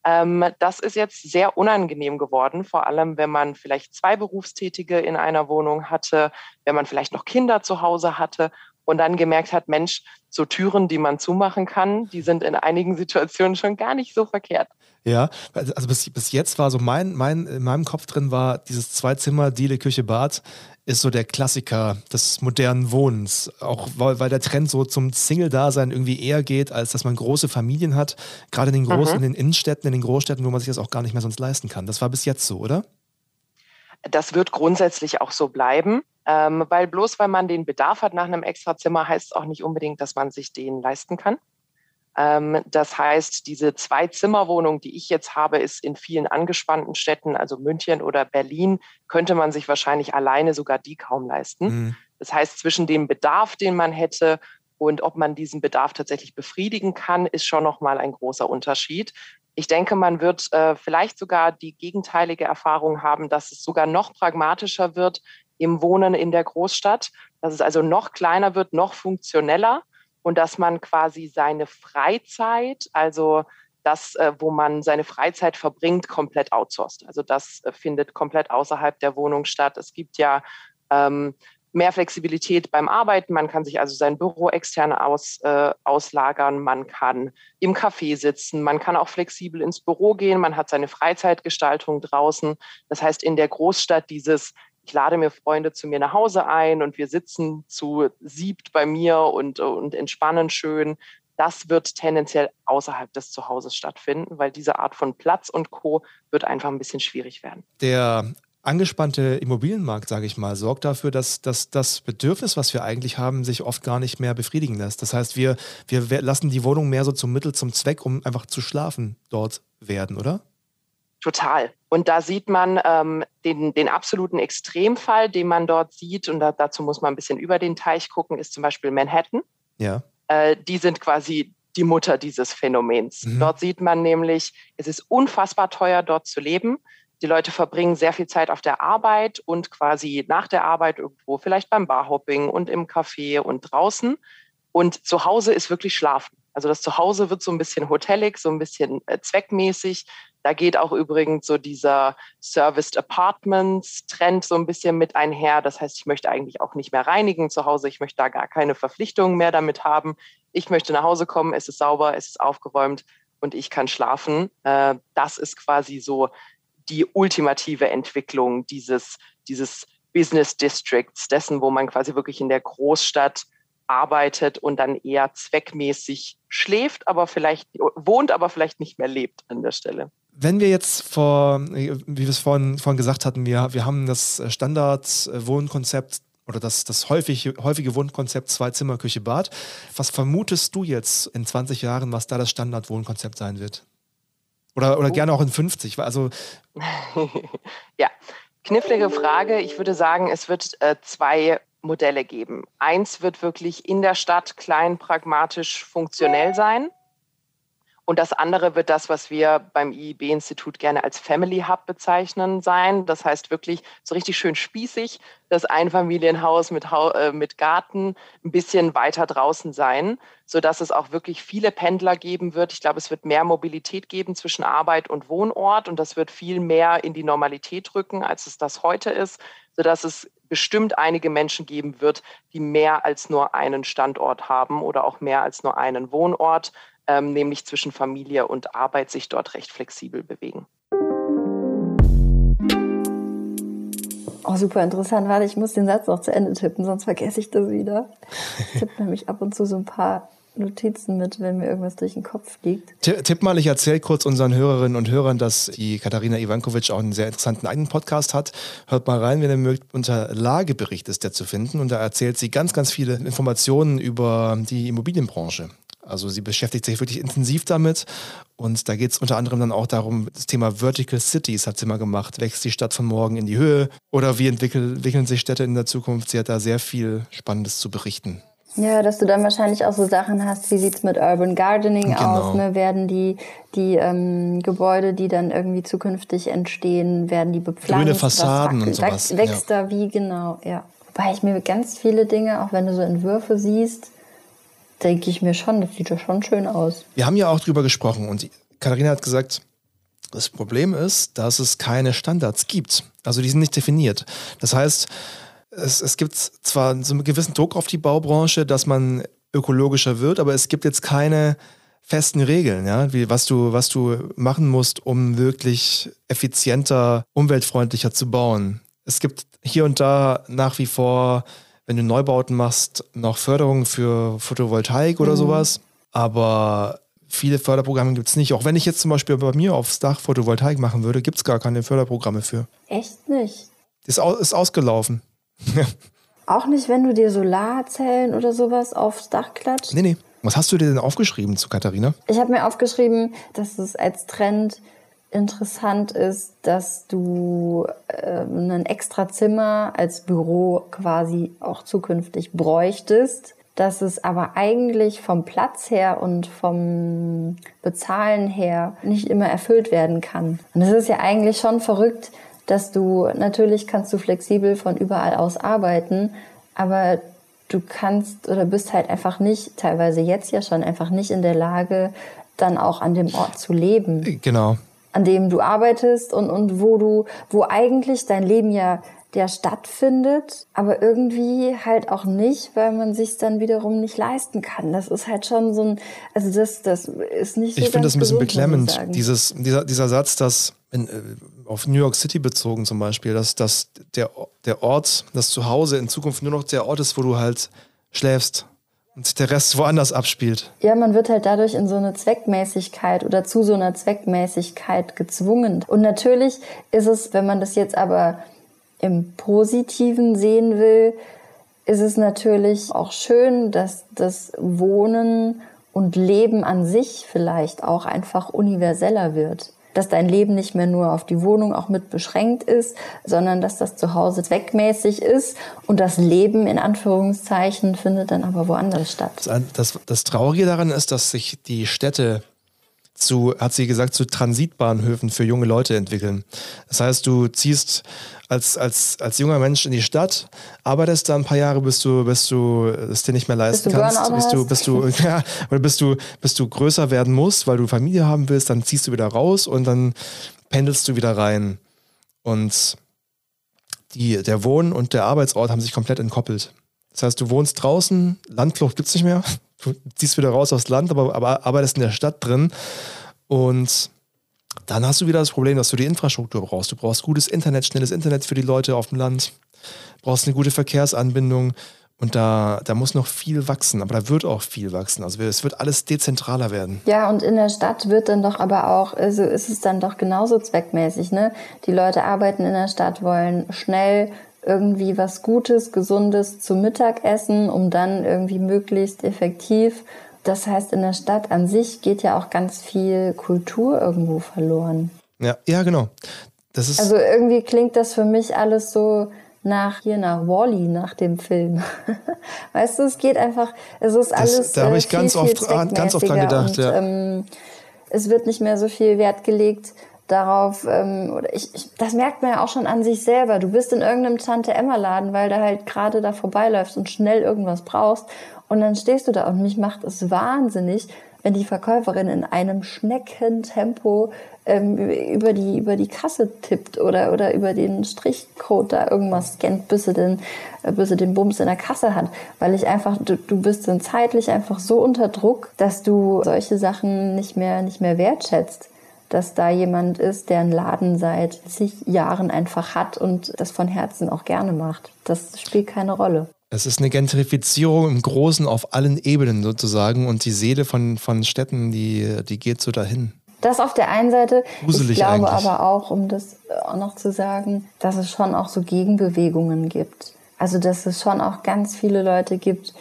Ähm, das ist jetzt sehr unangenehm geworden, vor allem wenn man vielleicht zwei Berufstätige in einer Wohnung hatte, wenn man vielleicht noch Kinder zu Hause hatte und dann gemerkt hat, Mensch, so Türen, die man zumachen kann, die sind in einigen Situationen schon gar nicht so verkehrt. Ja, also bis, bis jetzt war so mein, mein, in meinem Kopf drin war dieses Zwei-Zimmer, Diele, Küche, Bad ist so der Klassiker des modernen Wohnens. Auch weil, weil der Trend so zum Single-Dasein irgendwie eher geht, als dass man große Familien hat. Gerade in den großen, mhm. in den Innenstädten, in den Großstädten, wo man sich das auch gar nicht mehr sonst leisten kann. Das war bis jetzt so, oder? Das wird grundsätzlich auch so bleiben. Ähm, weil bloß weil man den Bedarf hat nach einem Extrazimmer, heißt es auch nicht unbedingt, dass man sich den leisten kann. Ähm, das heißt, diese Zwei-Zimmer-Wohnung, die ich jetzt habe, ist in vielen angespannten Städten, also München oder Berlin, könnte man sich wahrscheinlich alleine sogar die kaum leisten. Mhm. Das heißt, zwischen dem Bedarf, den man hätte und ob man diesen Bedarf tatsächlich befriedigen kann, ist schon nochmal ein großer Unterschied. Ich denke, man wird äh, vielleicht sogar die gegenteilige Erfahrung haben, dass es sogar noch pragmatischer wird im Wohnen in der Großstadt, dass es also noch kleiner wird, noch funktioneller und dass man quasi seine Freizeit, also das, äh, wo man seine Freizeit verbringt, komplett outsourced. Also das äh, findet komplett außerhalb der Wohnung statt. Es gibt ja ähm, mehr Flexibilität beim Arbeiten. Man kann sich also sein Büro extern aus, äh, auslagern. Man kann im Café sitzen. Man kann auch flexibel ins Büro gehen. Man hat seine Freizeitgestaltung draußen. Das heißt, in der Großstadt dieses ich lade mir Freunde zu mir nach Hause ein und wir sitzen zu siebt bei mir und, und entspannen schön. Das wird tendenziell außerhalb des Zuhauses stattfinden, weil diese Art von Platz und Co. wird einfach ein bisschen schwierig werden. Der angespannte Immobilienmarkt, sage ich mal, sorgt dafür, dass, dass das Bedürfnis, was wir eigentlich haben, sich oft gar nicht mehr befriedigen lässt. Das heißt, wir, wir lassen die Wohnung mehr so zum Mittel, zum Zweck, um einfach zu schlafen dort werden, oder? Total. Und da sieht man ähm, den, den absoluten Extremfall, den man dort sieht, und da, dazu muss man ein bisschen über den Teich gucken, ist zum Beispiel Manhattan. Ja. Äh, die sind quasi die Mutter dieses Phänomens. Mhm. Dort sieht man nämlich, es ist unfassbar teuer, dort zu leben. Die Leute verbringen sehr viel Zeit auf der Arbeit und quasi nach der Arbeit irgendwo, vielleicht beim Barhopping und im Café und draußen. Und zu Hause ist wirklich Schlafen. Also das Zuhause wird so ein bisschen hotelig, so ein bisschen äh, zweckmäßig. Da geht auch übrigens so dieser Serviced Apartments Trend so ein bisschen mit einher. Das heißt, ich möchte eigentlich auch nicht mehr reinigen zu Hause. Ich möchte da gar keine Verpflichtungen mehr damit haben. Ich möchte nach Hause kommen. Es ist sauber, es ist aufgeräumt und ich kann schlafen. Äh, das ist quasi so die ultimative Entwicklung dieses, dieses Business Districts, dessen, wo man quasi wirklich in der Großstadt arbeitet und dann eher zweckmäßig schläft, aber vielleicht wohnt, aber vielleicht nicht mehr lebt an der Stelle. Wenn wir jetzt vor, wie wir es vorhin, vorhin gesagt hatten, wir, wir haben das Standard-Wohnkonzept oder das, das häufige, häufige Wohnkonzept zwei Zimmer, Küche, Bad. Was vermutest du jetzt in 20 Jahren, was da das Standard-Wohnkonzept sein wird? Oder, oder oh. gerne auch in 50. Also ja, knifflige Frage. Ich würde sagen, es wird äh, zwei Modelle geben. Eins wird wirklich in der Stadt klein, pragmatisch, funktionell sein. Und das andere wird das, was wir beim IIB-Institut gerne als Family Hub bezeichnen, sein. Das heißt wirklich so richtig schön spießig, das Einfamilienhaus mit, äh, mit Garten ein bisschen weiter draußen sein, sodass es auch wirklich viele Pendler geben wird. Ich glaube, es wird mehr Mobilität geben zwischen Arbeit und Wohnort und das wird viel mehr in die Normalität rücken, als es das heute ist, sodass es bestimmt einige Menschen geben wird, die mehr als nur einen Standort haben oder auch mehr als nur einen Wohnort ähm, nämlich zwischen Familie und Arbeit sich dort recht flexibel bewegen. Oh, super interessant. Warte, ich muss den Satz noch zu Ende tippen, sonst vergesse ich das wieder. Ich tippe nämlich ab und zu so ein paar Notizen mit, wenn mir irgendwas durch den Kopf fliegt. Tipp mal, ich erzähle kurz unseren Hörerinnen und Hörern, dass die Katharina Ivankovic auch einen sehr interessanten eigenen Podcast hat. Hört mal rein, wenn ihr mögt. Unter Lagebericht ist der zu finden und da erzählt sie ganz, ganz viele Informationen über die Immobilienbranche. Also sie beschäftigt sich wirklich intensiv damit und da geht es unter anderem dann auch darum, das Thema Vertical Cities hat sie mal gemacht. Wächst die Stadt von morgen in die Höhe oder wie entwickeln, entwickeln sich Städte in der Zukunft? Sie hat da sehr viel Spannendes zu berichten. Ja, dass du dann wahrscheinlich auch so Sachen hast, wie sieht es mit Urban Gardening genau. aus? Ne? Werden die, die ähm, Gebäude, die dann irgendwie zukünftig entstehen, werden die bepflanzt? Grüne Fassaden und sowas. Wächst ja. da wie genau, ja. Wobei ich mir ganz viele Dinge, auch wenn du so Entwürfe siehst, denke ich mir schon, das sieht ja schon schön aus. Wir haben ja auch drüber gesprochen und Katharina hat gesagt, das Problem ist, dass es keine Standards gibt. Also die sind nicht definiert. Das heißt, es, es gibt zwar so einen gewissen Druck auf die Baubranche, dass man ökologischer wird, aber es gibt jetzt keine festen Regeln, ja, wie was du, was du machen musst, um wirklich effizienter, umweltfreundlicher zu bauen. Es gibt hier und da nach wie vor wenn du Neubauten machst, noch Förderungen für Photovoltaik oder mhm. sowas. Aber viele Förderprogramme gibt es nicht. Auch wenn ich jetzt zum Beispiel bei mir aufs Dach Photovoltaik machen würde, gibt es gar keine Förderprogramme für. Echt nicht? Ist, aus, ist ausgelaufen. Auch nicht, wenn du dir Solarzellen oder sowas aufs Dach klatscht? Nee, nee. Was hast du dir denn aufgeschrieben zu Katharina? Ich habe mir aufgeschrieben, dass es als Trend interessant ist, dass du äh, ein extra Zimmer als Büro quasi auch zukünftig bräuchtest, dass es aber eigentlich vom Platz her und vom Bezahlen her nicht immer erfüllt werden kann. Und es ist ja eigentlich schon verrückt, dass du, natürlich kannst du flexibel von überall aus arbeiten, aber du kannst oder bist halt einfach nicht, teilweise jetzt ja schon einfach nicht in der Lage, dann auch an dem Ort zu leben. Genau an dem du arbeitest und, und wo du, wo eigentlich dein Leben ja der stattfindet, aber irgendwie halt auch nicht, weil man sich dann wiederum nicht leisten kann. Das ist halt schon so ein, also das, das ist nicht so. Ich finde das ein bisschen gesund, beklemmend, dieses, dieser, dieser Satz, dass in, äh, auf New York City bezogen zum Beispiel, dass, dass der, der Ort, das Zuhause in Zukunft nur noch der Ort ist, wo du halt schläfst und der Rest woanders abspielt. Ja, man wird halt dadurch in so eine Zweckmäßigkeit oder zu so einer Zweckmäßigkeit gezwungen. Und natürlich ist es, wenn man das jetzt aber im Positiven sehen will, ist es natürlich auch schön, dass das Wohnen und Leben an sich vielleicht auch einfach universeller wird. Dass dein Leben nicht mehr nur auf die Wohnung auch mit beschränkt ist, sondern dass das Zuhause zweckmäßig ist und das Leben in Anführungszeichen findet dann aber woanders statt. Das, das, das Traurige daran ist, dass sich die Städte zu, hat sie gesagt, zu Transitbahnhöfen für junge Leute entwickeln. Das heißt, du ziehst als, als, als junger Mensch in die Stadt, arbeitest da ein paar Jahre, bis du, bis du es dir nicht mehr leisten bis kannst, bis du, bis du, ja, oder bis du, bis du größer werden musst, weil du Familie haben willst, dann ziehst du wieder raus und dann pendelst du wieder rein. Und die, der Wohn- und der Arbeitsort haben sich komplett entkoppelt. Das heißt, du wohnst draußen, Landflucht gibt es nicht mehr, du ziehst wieder raus aufs Land, aber, aber arbeitest in der Stadt drin und dann hast du wieder das Problem, dass du die Infrastruktur brauchst. Du brauchst gutes Internet, schnelles Internet für die Leute auf dem Land, brauchst eine gute Verkehrsanbindung und da, da muss noch viel wachsen, aber da wird auch viel wachsen. Also es wird alles dezentraler werden. Ja, und in der Stadt wird dann doch aber auch, also ist es dann doch genauso zweckmäßig. Ne? Die Leute arbeiten in der Stadt, wollen schnell irgendwie was Gutes, Gesundes zum Mittagessen, um dann irgendwie möglichst effektiv das heißt, in der Stadt an sich geht ja auch ganz viel Kultur irgendwo verloren. Ja, ja, genau. Das ist also irgendwie klingt das für mich alles so nach hier nach Wally nach dem Film. weißt du, es geht einfach, es ist alles. Das, da habe ich viel, ganz, oft, ganz oft dran gedacht. Und, ja. ähm, es wird nicht mehr so viel Wert gelegt darauf, ähm, oder ich, ich, das merkt man ja auch schon an sich selber. Du bist in irgendeinem Tante-Emma-Laden, weil du halt gerade da vorbeiläufst und schnell irgendwas brauchst. Und dann stehst du da und mich macht es wahnsinnig, wenn die Verkäuferin in einem Schneckentempo ähm, über, die, über die Kasse tippt oder, oder über den Strichcode da irgendwas scannt, bis sie, den, äh, bis sie den Bums in der Kasse hat. Weil ich einfach, du, du bist dann zeitlich einfach so unter Druck, dass du solche Sachen nicht mehr, nicht mehr wertschätzt dass da jemand ist, der einen Laden seit zig Jahren einfach hat und das von Herzen auch gerne macht. Das spielt keine Rolle. Es ist eine Gentrifizierung im Großen auf allen Ebenen sozusagen und die Seele von, von Städten, die, die geht so dahin. Das auf der einen Seite. Gruselig ich glaube eigentlich. aber auch, um das auch noch zu sagen, dass es schon auch so Gegenbewegungen gibt. Also dass es schon auch ganz viele Leute gibt,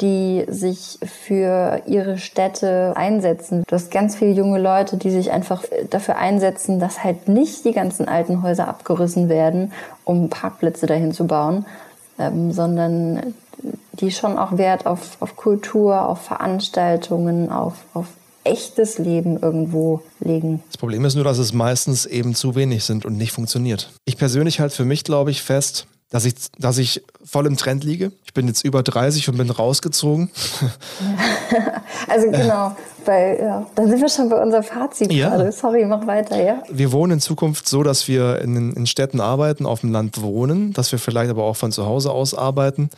die sich für ihre Städte einsetzen. Du hast ganz viele junge Leute, die sich einfach dafür einsetzen, dass halt nicht die ganzen alten Häuser abgerissen werden, um Parkplätze dahin zu bauen, ähm, sondern die schon auch Wert auf, auf Kultur, auf Veranstaltungen, auf, auf echtes Leben irgendwo legen. Das Problem ist nur, dass es meistens eben zu wenig sind und nicht funktioniert. Ich persönlich halte für mich, glaube ich, fest, dass ich, dass ich voll im Trend liege. Ich bin jetzt über 30 und bin rausgezogen. also genau, weil ja, dann sind wir schon bei unserem Fazit ja. gerade. Sorry, mach weiter, ja. Wir wohnen in Zukunft so, dass wir in, in Städten arbeiten, auf dem Land wohnen, dass wir vielleicht aber auch von zu Hause aus arbeiten.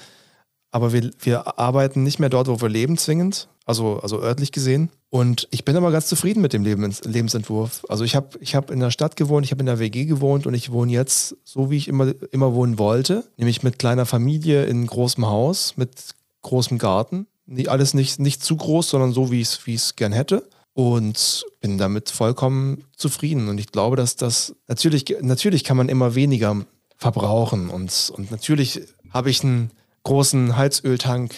Aber wir, wir arbeiten nicht mehr dort, wo wir leben, zwingend, also, also örtlich gesehen. Und ich bin aber ganz zufrieden mit dem Lebens Lebensentwurf. Also ich habe ich hab in der Stadt gewohnt, ich habe in der WG gewohnt und ich wohne jetzt so, wie ich immer, immer wohnen wollte. Nämlich mit kleiner Familie in großem Haus, mit großem Garten. Alles nicht, nicht zu groß, sondern so, wie ich es gern hätte. Und bin damit vollkommen zufrieden. Und ich glaube, dass das natürlich, natürlich kann man immer weniger verbrauchen. Und, und natürlich habe ich einen großen Heizöltank,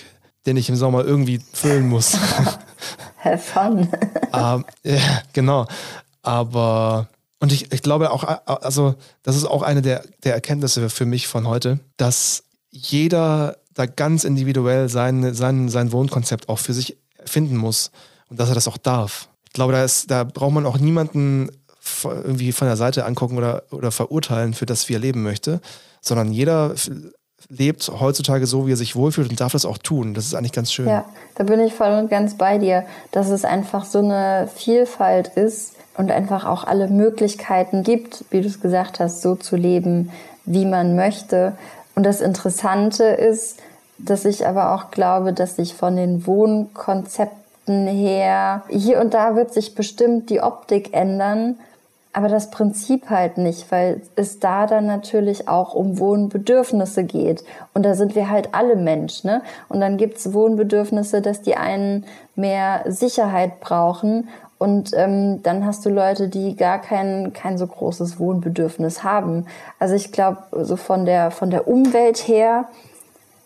den ich im Sommer irgendwie füllen muss. Have fun. ähm, ja, genau. Aber, und ich, ich glaube auch, also, das ist auch eine der, der Erkenntnisse für mich von heute, dass jeder da ganz individuell sein, sein, sein Wohnkonzept auch für sich finden muss und dass er das auch darf. Ich glaube, da, ist, da braucht man auch niemanden irgendwie von der Seite angucken oder, oder verurteilen, für das wie er leben möchte, sondern jeder lebt heutzutage so, wie er sich wohlfühlt und darf das auch tun. Das ist eigentlich ganz schön. Ja, da bin ich voll und ganz bei dir, dass es einfach so eine Vielfalt ist und einfach auch alle Möglichkeiten gibt, wie du es gesagt hast, so zu leben, wie man möchte. Und das Interessante ist, dass ich aber auch glaube, dass sich von den Wohnkonzepten her, hier und da wird sich bestimmt die Optik ändern, aber das Prinzip halt nicht, weil es da dann natürlich auch um Wohnbedürfnisse geht. Und da sind wir halt alle Mensch. Ne? Und dann gibt's Wohnbedürfnisse, dass die einen mehr Sicherheit brauchen Und ähm, dann hast du Leute, die gar kein, kein so großes Wohnbedürfnis haben. Also ich glaube, so von der, von der Umwelt her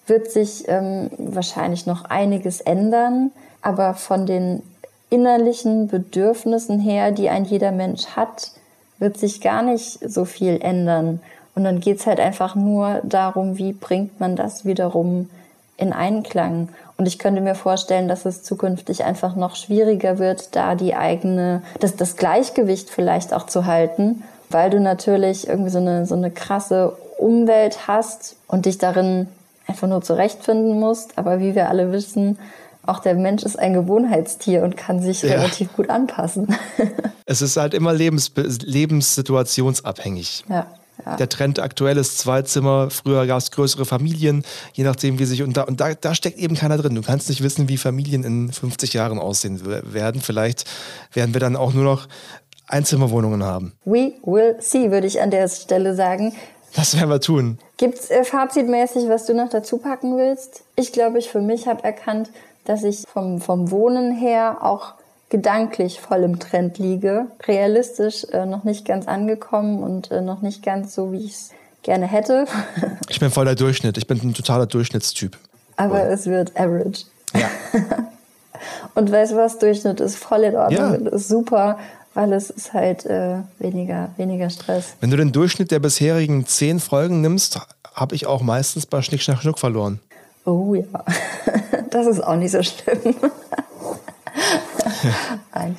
wird sich ähm, wahrscheinlich noch einiges ändern. Aber von den innerlichen Bedürfnissen her, die ein jeder Mensch hat, wird sich gar nicht so viel ändern. Und dann geht's halt einfach nur darum, wie bringt man das wiederum in Einklang. Und ich könnte mir vorstellen, dass es zukünftig einfach noch schwieriger wird, da die eigene, das, das Gleichgewicht vielleicht auch zu halten, weil du natürlich irgendwie so eine, so eine krasse Umwelt hast und dich darin einfach nur zurechtfinden musst. Aber wie wir alle wissen, auch der Mensch ist ein Gewohnheitstier und kann sich ja. relativ gut anpassen. es ist halt immer lebens lebenssituationsabhängig. Ja. Ja. Der Trend aktuell ist zwei Zimmer. Früher gab es größere Familien, je nachdem, wie sich. Und, da, und da, da, steckt eben keiner drin. Du kannst nicht wissen, wie Familien in 50 Jahren aussehen werden. Vielleicht werden wir dann auch nur noch Einzimmerwohnungen haben. We will see, würde ich an der Stelle sagen. Das werden wir tun. Gibt es äh, fazitmäßig, was du noch dazu packen willst? Ich glaube, ich für mich habe erkannt, dass ich vom, vom Wohnen her auch gedanklich voll im Trend liege. Realistisch äh, noch nicht ganz angekommen und äh, noch nicht ganz so, wie ich es gerne hätte. ich bin voll der Durchschnitt. Ich bin ein totaler Durchschnittstyp. Aber voll. es wird average. Ja. und weißt du was? Durchschnitt ist voll in Ordnung. Ja. ist super, weil es ist halt äh, weniger, weniger Stress. Wenn du den Durchschnitt der bisherigen zehn Folgen nimmst, habe ich auch meistens bei Schnick, Schnack, Schnuck verloren. Oh ja, das ist auch nicht so schlimm. Nein.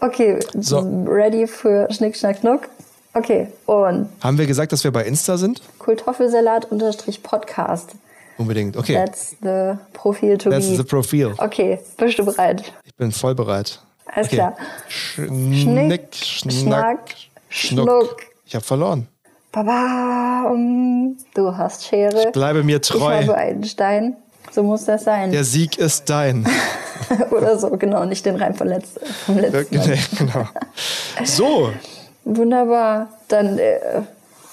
Okay, so. ready für Schnick, Schnack, Schnuck? Okay, und. Haben wir gesagt, dass wir bei Insta sind? Kultoffelsalat-Podcast. Unbedingt, okay. That's the Profil to That's be. the Profil. Okay, bist du bereit? Ich bin voll bereit. Alles okay. klar. Schnick, Schnack, Schnack Schnuck. Schnuck. Ich habe verloren. Baba, du hast Schere. Ich bleibe mir treu. Ich habe einen Stein. So muss das sein. Der Sieg ist dein. Oder so, genau, nicht den Reim vom letzten. Vom letzten nee, genau. So. Wunderbar. Dann äh,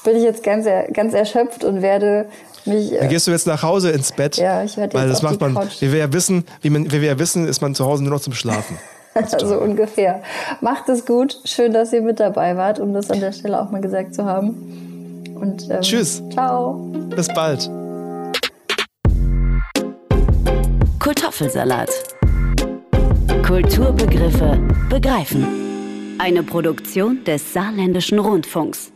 bin ich jetzt ganz, ganz erschöpft und werde mich. Äh, Dann gehst du jetzt nach Hause ins Bett. Ja, ich werde jetzt Weil das macht man, Couch. wie wir ja wissen, wie, man, wie wir ja wissen, ist man zu Hause nur noch zum Schlafen. so ungefähr. Macht es gut. Schön, dass ihr mit dabei wart, um das an der Stelle auch mal gesagt zu haben. Und, ähm, Tschüss. Ciao. Bis bald. Kartoffelsalat. Kulturbegriffe begreifen. Eine Produktion des Saarländischen Rundfunks.